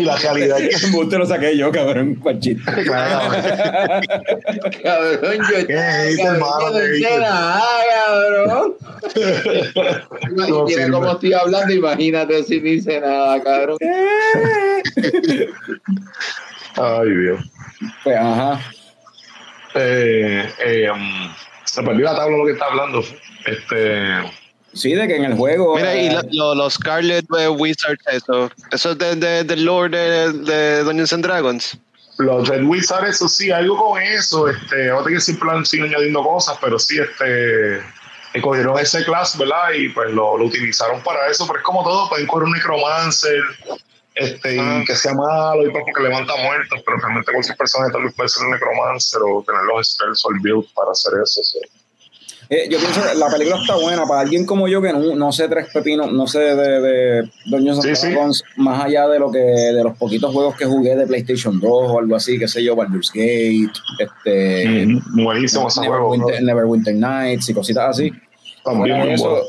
la realidad es que. Te lo saqué yo, cabrón, Panchito. Claro. cabrón, yo. ¿Qué es hermano? No sé nada, cabrón. Imagínate cómo estoy hablando, imagínate si no dice nada, cabrón. Ay, Dios. Pues, ajá. Eh, eh, um, se perdió la tabla lo que está hablando. Este. Sí, de que en el juego. Mira, y eh, los Scarlet Wizards, eso. Eso es del de, lore de, de Dungeons and Dragons. Los Red Wizards, eso sí, algo con eso. Este, ahora que siempre han sido añadiendo cosas, pero sí, este. Cogieron ese class, ¿verdad? Y pues lo, lo, utilizaron para eso, pero es como todo, pueden coger un necromancer, este, y ah. que sea malo y pues porque levanta muertos, pero realmente cualquier persona tal vez puede ser un necromancer o tener los spells o el build para hacer eso. ¿sí? Eh, yo pienso que la película está buena para alguien como yo que no, no sé tres pepinos, no sé de, de Dungeons sí, más allá de lo que de los poquitos juegos que jugué de PlayStation 2 o algo así, qué sé yo, Baldur's Gate, este, buenísimo ese juego, Neverwinter Nights y cositas así. fuera, de eso,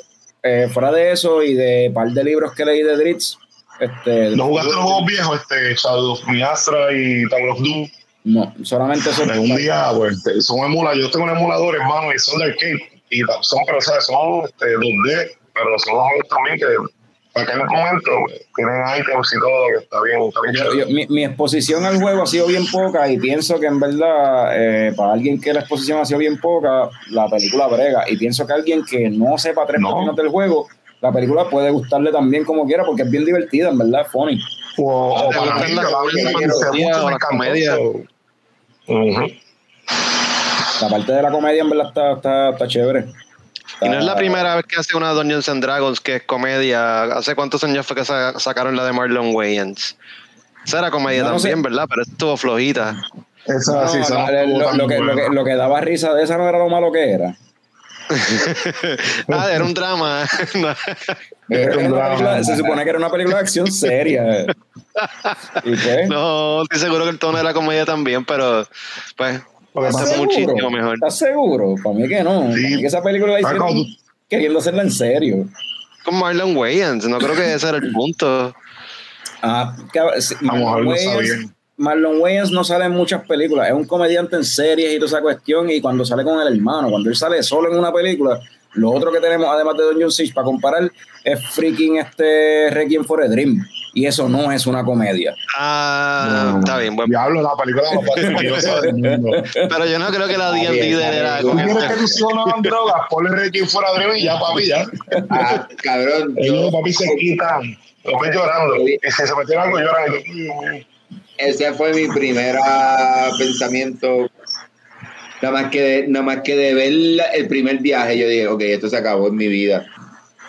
eh, fuera de eso y de un par de libros que leí de Dritz, este, ¿No jugaste los juegos viejos, este, Shadow of Miastra y Tower of Doom? No, solamente eso. un día, pues, son emuladores, yo tengo un emulador, hermano, y son de arcade y son, pero, ¿sabes? son este, 2D, pero son juegos también que para aquel momento pues, tienen items y todo que está bien, está bien Yo- chévere. yo- mi, mi exposición al juego ha sido bien poca y pienso que en verdad, eh, para alguien que la exposición ha sido bien poca, la película brega. Y pienso que alguien que no sepa tres No. páginas del juego, la película puede gustarle también como quiera porque es bien divertida, en verdad, es funny. O, o ¿Te para las yo la vi comedias cuando La parte de la comedia en verdad está, está, está chévere. Y no es la primera vez que hace una Dungeons and Dragons que es comedia. ¿Hace cuántos años fue que sa- sacaron la de Marlon Wayans? Esa era comedia No, no sé. también, ¿verdad? Pero estuvo flojita. Esa No, sí, la- lo, que, lo, que, lo que daba risa de esa no era lo malo que era. ah, era un drama. Era una drama. película- se supone que era una película de acción seria. Y pues, no, estoy seguro que el tono de la comedia también, pero pues Lo que ¿estás pasa es es muchísimo seguro? mejor. ¿Estás seguro? Para mí que no. Sí. Para mí que esa película la Ah, hicieron queriendo hacerla en serio. con Marlon Wayans. No creo que ese era el punto. Ah, que- Marlon, Wayans. Marlon Wayans no sale en muchas películas. Es un comediante en series y toda esa cuestión. Y cuando sale con el hermano, cuando él sale solo en una película, lo otro que tenemos, además de Don John Six, para comparar, es freaking este Requiem for a Dream. Y eso no es una comedia. Ah, No, está bien. Bueno, Diablo, la película más peligrosa del mundo. pero yo no creo que la D&D de era ¿Tú ¿Tú con quieres que tus hijos no hagan drogas? Ponle Reiki fuera de y ya, papi, ya. Ah, cabrón, yo, papi, se quitan. Los ven llorando. Y si se meten algo, lloran. Y tú, ese fue mi primer pensamiento. Nada más que de, nada más que de ver la- el primer viaje, yo dije, ok, esto se acabó en mi vida.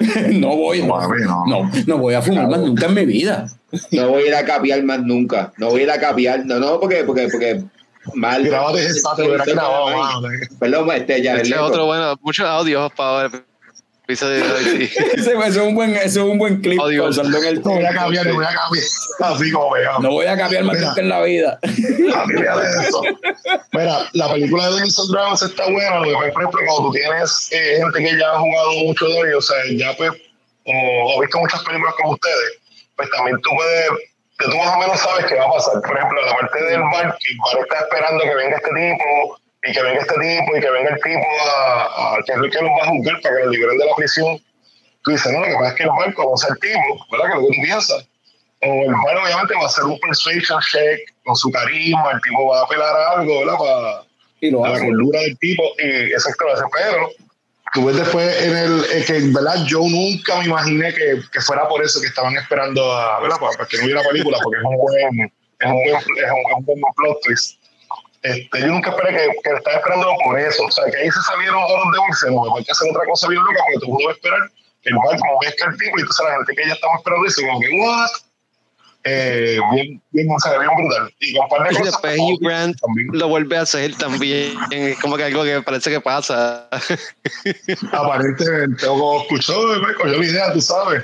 no voy, no, Mami, no. no, no voy a fumar más nunca en mi vida. No voy a ir a capiar más nunca. No voy a ir a capiar. No, no, porque, porque, porque mal. Grábate ese mano. Perdón, este ya. Este es otro bueno, muchos audios para episodio de hoy. sí. Ese, es un buen, ese es un buen clip Oh, Dios. en el No voy a cambiar, no voy a cambiar. Así como veo. No voy a cambiar más nunca en la vida. Olvídate de eso. Mira, la película de Dungeons and Dragons está buena, lo que pasa es, por ejemplo, cuando tú tienes eh, gente que ya ha jugado mucho de ellos, o sea, ya pues, o, o visto muchas películas como ustedes, pues también tú puedes, que tú más o menos sabes qué va a pasar. Por ejemplo, la parte del bar, que el bar está esperando que venga este tipo, y que venga este tipo, y que venga el tipo a, a que es el que los va a juzgar para que lo liberen de la prisión. Tú dices, no, lo que pasa es que el bar conoce al tipo, ¿verdad? Que lo que tú piensas. O el bar obviamente va a hacer un persuasion check con su carisma, el tipo va a apelar a algo, ¿verdad? Para, Y lo a la cordura del tipo, y exacto lo hace, pero tú ves después en el, eh, que en verdad yo nunca me imaginé que, que fuera por eso que estaban esperando a, ¿verdad? Para, para que no hubiera película, porque es un buen, es un buen, es un, es un buen plot twist. Este, yo nunca esperé que, que estaba esperando por eso, o sea, que ahí se salieron otros de dulce, no, hay que hacer otra cosa bien loca, porque tú no vas a esperar que el bar como ves que el tipo, y entonces la gente que ya estamos esperando dice como que, what? Eh, bien, bien, o sea, bien brutal. Y con par de Y cosas después como- Hugh Grant también. lo vuelve a hacer también. Es como que algo que parece que pasa. aparentemente, o como escuchó, me cogió la idea, tú sabes.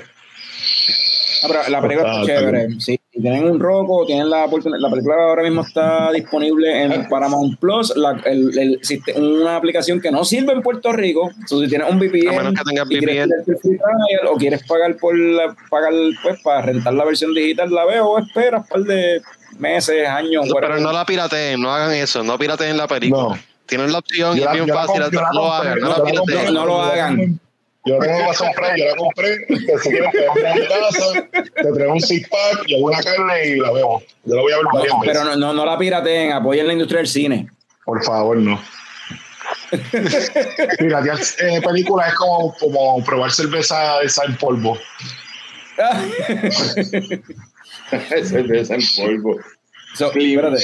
Ah, pero la película Ah, está está chévere. Sí, si tienen un roco, tienen la oportunidad. La película ahora mismo está disponible en Paramount Plus, la- el- una aplicación que no sirve en Puerto Rico. So, si tienes un VPN, A menos que tengas quieres VPN. o quieres pagar por la- pagar pues para rentar la versión digital, la veo o esperas un par de meses, años. Pero whatever. no la pirateen, no hagan eso, no pirateen la película. No. Tienen la opción y es bien fácil, no lo hagan, no. No lo hagan. Yo tengo Amazon Prime, yo la compré. Que si quieren, podemos ir a mi casa, te traigo un six pack, yo una carne y la vemos. Yo la voy a ver varias No, veces. pero no, no, no la pirateen, apoyen la industria del cine. Por favor, no. Mira, tía, eh, película es como, como probar cerveza esa en polvo. Cerveza en polvo. So, espérate.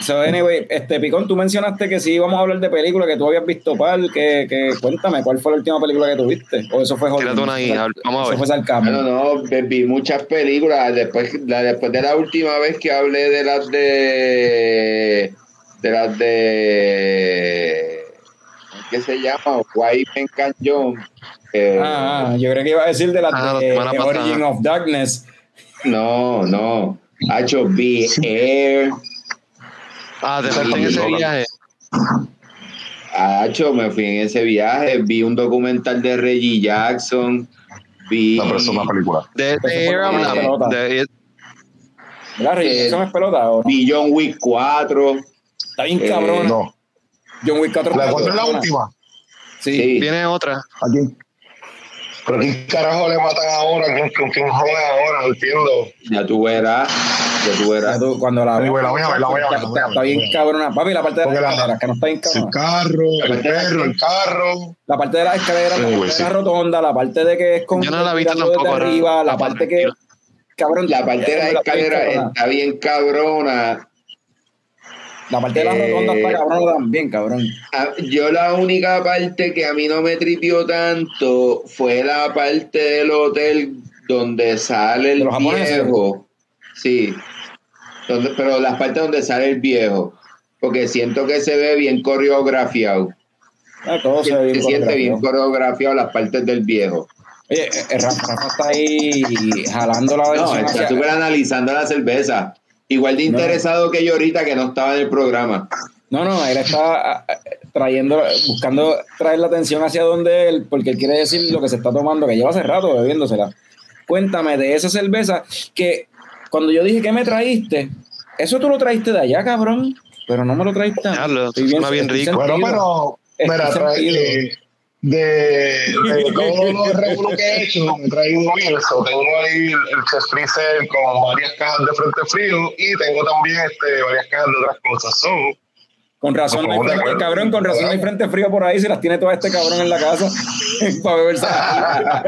So, anyway, este Picón, tú mencionaste que sí íbamos a hablar de películas que tú habías visto pal, que, que cuéntame, ¿cuál fue la última película que tuviste? O eso fue una ahí, a ver, vamos a Eso ver. fue sarcasmo. No, no, vi muchas películas. Después, la, después de la última vez que hablé de las de. de las de. ¿Qué se llama? White Men Can Jump. Eh, Ah, yo creo que iba a decir de la Ah, la de, pasada. Origin of Darkness. No, no. Hacho, vi Air. Ah, te falta en ese viaje. Hacho, me fui en ese viaje. Vi un documental de Reggie Jackson. Vi. No, pero eso es una película. De. Eh, ¿Eso me es pelota o no? Vi John Wick 4. Está bien eh, cabrón. No. John Wick 4. ¿La cuatro es la última? Sí. Sí. Viene otra. Aquí. Pero ¿quién carajo le matan ahora? ¿Quién, ¿Con quién joden ahora? No entiendo. Ya tú verás. Ya tú verás. Ya tú, cuando la voy a ver, la voy a ver, Está bien cabrona. Papi, la parte de Porque las la- escaleras, que no está bien El cabrona. carro, el perro, el carro. La parte de las escaleras, Sí, la parte de la rotonda, la parte de que es con Yo no la he visto mirando desde tampoco, arriba, la parte que cabrón, La parte de la escalera está bien cabrona. La parte de la Eh, rotonda está cabrona también, cabrón. Yo la única parte que a mí no me tripió tanto fue la parte del hotel donde sale el viejo. Sí. Donde- pero las partes donde sale el viejo. Porque siento que se ve bien coreografiado. Ah, todo se, Se, ve bien siente bien coreografiado. las partes del viejo. Oye, eh, eh, Rafa, está ahí jalando la No, versión está hacia- súper analizando la cerveza. Igual de No. interesado que yo ahorita que no estaba en el programa. No, no, él está ah, ah, trayendo, buscando traer la atención hacia donde él, porque él quiere decir lo que se está tomando, que lleva hace rato bebiéndosela. Cuéntame de esa cerveza que cuando yo dije que me traíste, eso tú lo traíste de allá, cabrón, pero no me lo traíste. suena bien estoy rico. Bueno, pero, mira, trae, eh, de, de todo lo regulo que he hecho, me he traído eso. Tengo ahí el, el chest freezer con varias cajas de frente frío y tengo también este, varias cajas de otras cosas. Son Con razón, no hay frente- acuerdo. cabrón, con razón no hay frente frío por ahí si las tiene todo este cabrón en la casa para beberse.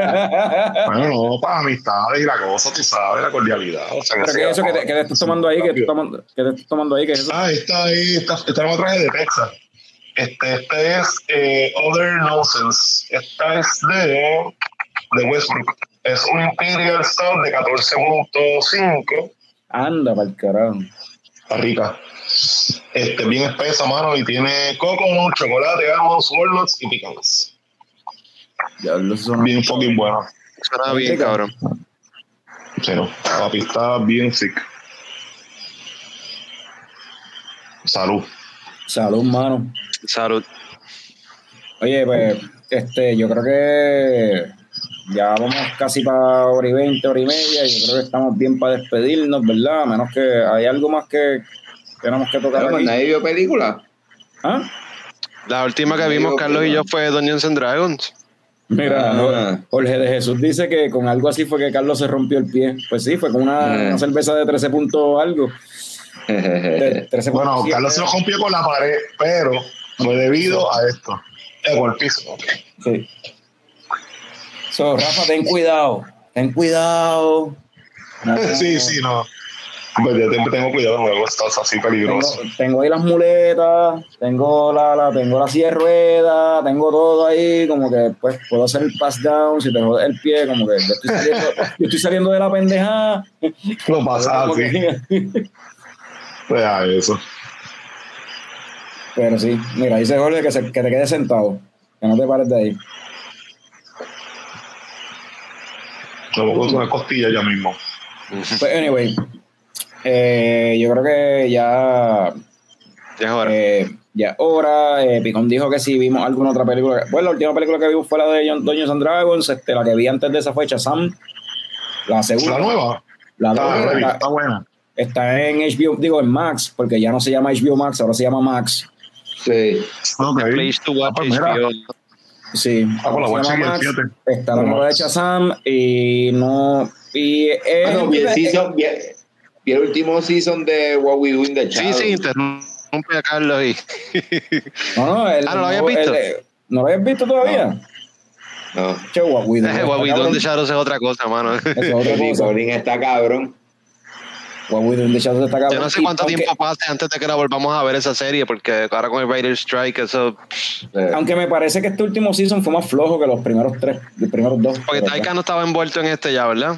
Bueno, no, para amistades y la cosa, tú sabes, la cordialidad. O sea, Pero sea- que eso que te, que te estás tomando ahí, que te, tomando, que te estás tomando ahí, que es eso. Ah, esta ahí, esta, esta me traje de Texas. Este, este es eh, Other Nonsense. Esta es de, de Westbrook. Es un Imperial Stout de 14.5. Anda, para el carajo. Está rica. Este, bien espesa, mano, y tiene coconut, chocolate, almonds, walnuts y pecans. Ya son. Bien fucking buena. Suena bien, cabrón. Sí, no. La pista está bien sick. Salud. Salud, mano. Salud. Oye, pues, este, yo creo que ya vamos casi para hora y veinte, hora y media. Yo creo que estamos bien para despedirnos, ¿verdad? A menos que hay algo más que tenemos que tocar Claro, aquí. ¿Nadie vio película? ¿Ah? La última que vimos, Carlos y yo, fue Dungeons and Dragons. Mira, Ah. Jorge de Jesús dice que con algo así fue que Carlos se rompió el pie. Pues sí, fue con una, Eh. una cerveza de 13 puntos algo. De 13 Bueno, Carlos se lo rompió con la pared, pero fue debido a esto. Con el piso. Sí. So, Rafa, ten cuidado. Ten cuidado. No, Sí, sí, no. Pues yo siempre tengo cuidado, luego estás así peligroso. tengo ahí las muletas, tengo la, la, tengo la silla de ruedas, tengo todo ahí, como que pues puedo hacer el pass down, si te jodes el pie, como que yo estoy saliendo, yo estoy saliendo de la pendejada. Lo pasa así. que- Pues eso. Pero sí, mira, dice Jorge que, se, que te quedes sentado, que no te pares de ahí. Me voy a una costilla ya mismo. Pues anyway, eh, yo creo que ya Ya es hora. Eh, ya ahora, eh, Picón dijo que si vimos alguna otra película. Bueno, la última película que vimos fue la de John- Dungeons and Dragons. Este, la que vi antes de esa fue Shazam. La segunda. La nueva. La Está, nueva, está buena. está en HBO, digo en Max, porque ya no se llama HBO Max, ahora se llama Max. Sí. Ok. Place to watch Ah, pues. HBO. Sí, Ah, pues la voy a chequear, fíjate. Está la nueva de Shazam y no. Y es- Bueno, vi el, season- vi- vi el último season de What We Do in the Sí, Shadows. sí, interrumpe a Carlos y. no, no, el- Ah, ¿no lo habías visto? el- ¿No lo habías visto todavía? No. Che, What We Do, está What We Do in the Shadows es otra cosa, mano. Eso es otra cosa. Está cabrón. What We Do in the Shadows está cabrón. Yo no sé cuánto aunque- tiempo pase antes de que la volvamos a ver esa serie, porque ahora con el Rider Strike, eso. Eh, Aunque me parece que este último season fue más flojo que los primeros tres, los primeros dos. Porque Taika no estaba envuelto en este ya, ¿verdad?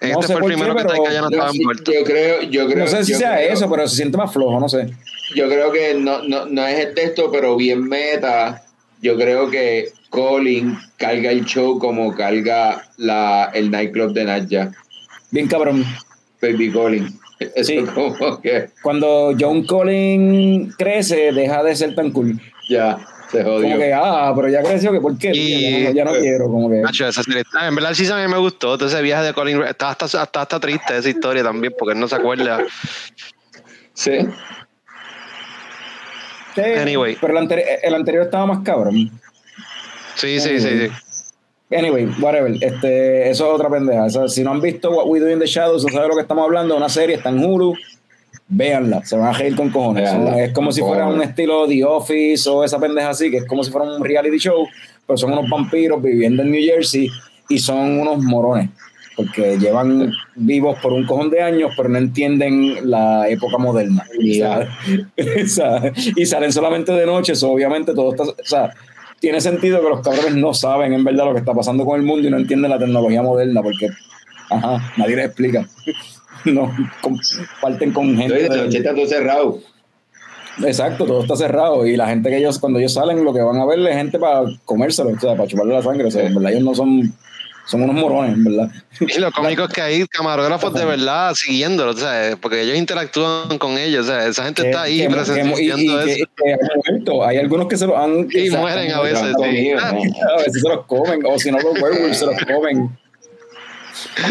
No este sé fue el qué, primero que pero Taika ya no estaba sí- envuelto. yo creo, yo creo. No sé si sea creo- eso, pero se siente más flojo, no sé. Yo creo que no, no, no es el texto, pero bien meta. Yo creo que Colin carga el show como carga la, el nightclub de Nadja. Bien cabrón. Baby Colin. Eso Sí. como que Cuando John Collins crece, deja de ser tan cool. ya se Como jodió. que, ah, pero ya creció, que ¿por qué? Y- ya, no, ya no quiero, como que. Nacho, esa serie está- en verdad season a mí me gustó. Todo ese viaje de Colin está hasta, hasta, hasta triste esa historia también, porque él no se acuerda. Sí. Sí, Anyway. Pero el, anteri- el anterior estaba más cabrón. Sí, sí, sí. sí. Anyway, whatever. Este, eso es otra pendeja. si no han visto What We Do in the Shadows, no saben lo que estamos hablando, una serie está en Hulu, véanla, se van a reír con cojones. es como si fuera un estilo The Office o esa pendeja así, que es como si fuera un reality show, pero son unos vampiros viviendo en New Jersey y son unos morones porque llevan vivos por un cojón de años, pero no entienden la época moderna. y salen solamente de noche, obviamente todo está, o sea, tiene sentido que los cabrones no saben en verdad lo que está pasando con el mundo y no entienden la tecnología moderna, porque ajá, nadie les explica. no comparten con gente. está todo cerrado. Exacto, todo está cerrado y la gente que ellos, cuando ellos salen, lo que van a ver es gente para comérselo, o sea, para chuparle la sangre, o sea, en verdad ellos no son son unos morones, ¿verdad? Y lo cómico es que hay camarógrafos de verdad siguiéndolo, ¿sabes? Porque ellos interactúan con ellos, o sea, esa gente está ahí presenciando eso. hay algunos que se lo han... Y mueren a veces, sí. a veces se los comen, o si no los werewolves se los comen.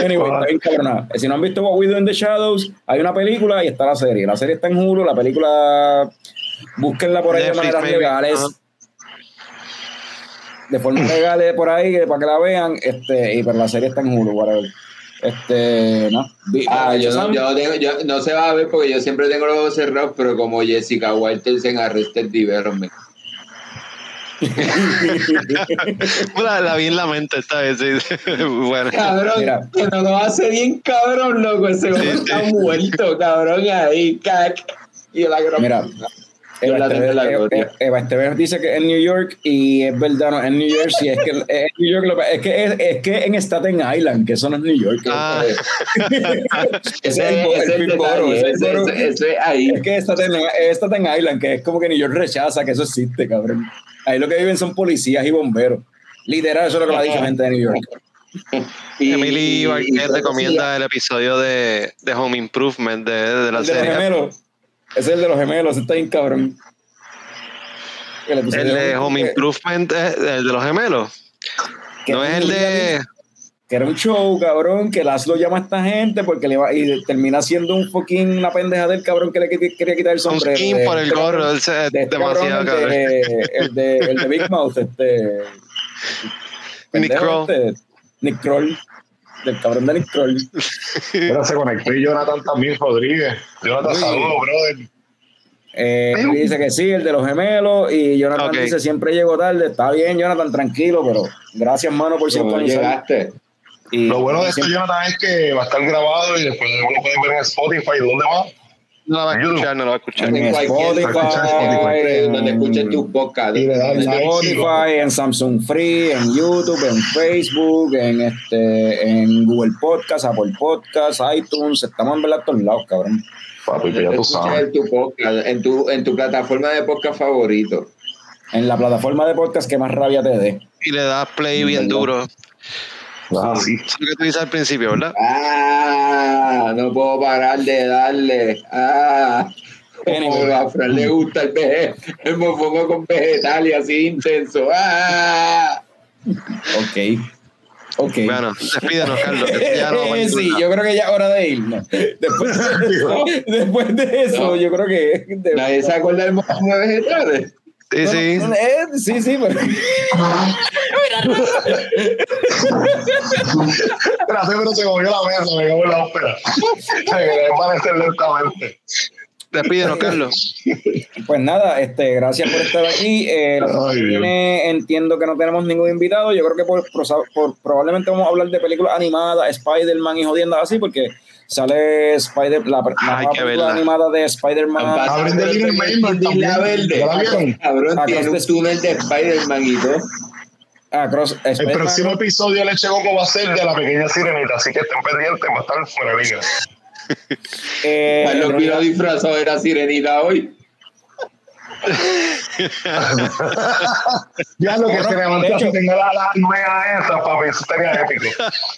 Anyway, está bien cabrona. Si no han visto What We Do in the Shadows, hay una película y está la serie. La serie está en Hulu, la película búsquenla por ahí de maneras legales de forma legal por ahí para que la vean, este, y pero la serie está en Hulu, whatever. Este, no. Ah, yo, no, yo, tengo, yo no se va a ver porque yo siempre tengo los ojos cerrados, pero como Jessica Walters en Arrested Development. la, la vi en la mente esta vez, sí. bueno. Cabrón, Mira. que no lo hace bien cabrón, loco. Ese hombre está muerto, cabrón, ahí, cac. Y la Mira, Eva, Esteban dice que es en New York y es verdad, no, en New Jersey. Es que, es, New York, es, que, es, es, que en Staten Island, que eso no es New York. Ah. ese es el boro. Ese es ahí. Es que Staten, Staten Island, que es como que New York rechaza que eso existe, cabrón. Ahí lo que viven son policías y bomberos. Literal, eso es lo que ha dicho gente de New York. Emily Barquet recomienda el episodio de, de Home Improvement de, de la serie. Ese es el de los gemelos, está bien cabrón. El, de Home Improvement, el de los gemelos. No es el de. Que era un show, cabrón, que Laszlo llama a esta gente porque le va y termina siendo un fucking una pendeja del cabrón que le quería quitar el sombrero. Un skin por el gorro, es demasiado cabrón. El de, el de Big Mouth, este. Nick Kroll. Este, Nick Kroll del cabrón de Nick Kroll. Pero se conectó y Jonathan también Rodríguez. Jonathan, saludos, brother. Eh, dice que sí, el de los gemelos. Y Jonathan dice: Siempre llego tarde. Está bien, Jonathan, tranquilo, pero gracias, mano, por siempre llegaste. Y Lo bueno de esto, Jonathan, es que va a estar grabado y después lo pueden ver en Spotify. ¿Dónde va? No la va a escuchar, no la va a escuchar. En, Spotify, donde escuchen tus podcasts. En Spotify, en Samsung Free, en YouTube, en Facebook, en este, en Google Podcast, Apple Podcast, iTunes. Estamos en verdad todos lados, cabrón. Papi, que ya tú sabes. En tu, podcast, en, tu, en tu plataforma de podcast favorito. En la plataforma de podcast que más rabia te dé. Y le das play bien duro. Ah, sí. Es lo que tú dices al principio, ¿verdad? Ah, no puedo parar de darle. Ah. a Fran le gusta el, veje, el mofongo con vegetal y así intenso. Ah. Ok. Ok. Bueno, despídanos, Carlos. sí, yo creo que ya es hora de irnos. Después de eso, después de eso yo creo que. Nadie se acuerda del mofongo de vegetales. Sí, sí. Eh, sí, sí, pero. Gracias, pero se movió la mesa, me cago en la ópera. Se me parecer lentamente. Despídenos, Carlos. Pues nada, este, gracias por estar aquí. Eh, entiendo que no tenemos ningún invitado. Yo creo que por, por, probablemente vamos a hablar de películas animadas, Spider-Man y jodiendo así, porque sale Spider la, la película animada de Spider-Man. Abren de Mermaid también. Cabrón, tiene un túnel de Spider-Man y todo. Across, el próximo episodio de Leche Coco va a ser de la pequeña sirenita, así que estén pendientes, va a estar fuera de liga. eh, lo que disfrazado era sirenita hoy. Ya lo que se levantó si tenga la, la nueva esa, papi, eso estaría épico.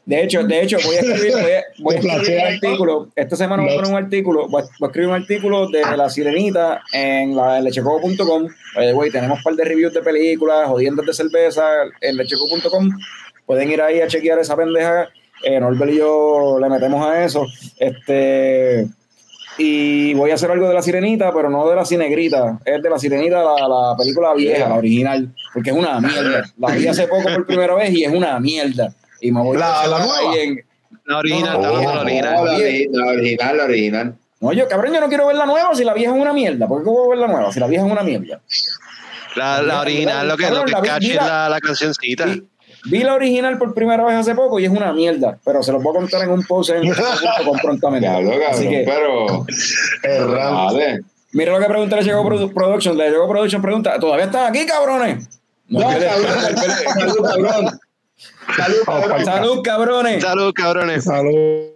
De hecho, de hecho, voy a escribir, voy a, escribir un artículo. Esta semana voy a poner un artículo, voy a, escribir un artículo de la sirenita en la lechecoco.com. Güey, tenemos un par de reviews de películas, jodiendas de cerveza en lechecoco.com. Pueden ir ahí a chequear esa pendeja. Eh, Norbert y yo le metemos a eso. Este y voy a hacer algo de la sirenita, pero no de la cinegrita, es de la sirenita, la, la película vieja, la original, porque es una mierda. La vi hace poco por primera vez y es una mierda. Y me voy La- a la nueva. La original, de la No, original. la, ori- la original, la original. No, yo, cabrón, yo no quiero ver la nueva si la vieja es una mierda. ¿Por qué voy a ver la nueva si la vieja es una mierda? La, la original, lo que, lo que Cabrón, la vi- catchy es la, la cancioncita. Vi la original por primera vez hace poco y es una mierda, pero se los voy a contar en un post en con prontamente. Así que, pero. Mira lo que pregunta le llegó Produ- Production. Le llegó Production, pregunta, ¿todavía están aquí, cabrones? No, cabrón, salud, cabrón. Salud, cabrón. Salud, cabrones. Salud, cabrones. Salud.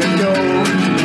El coño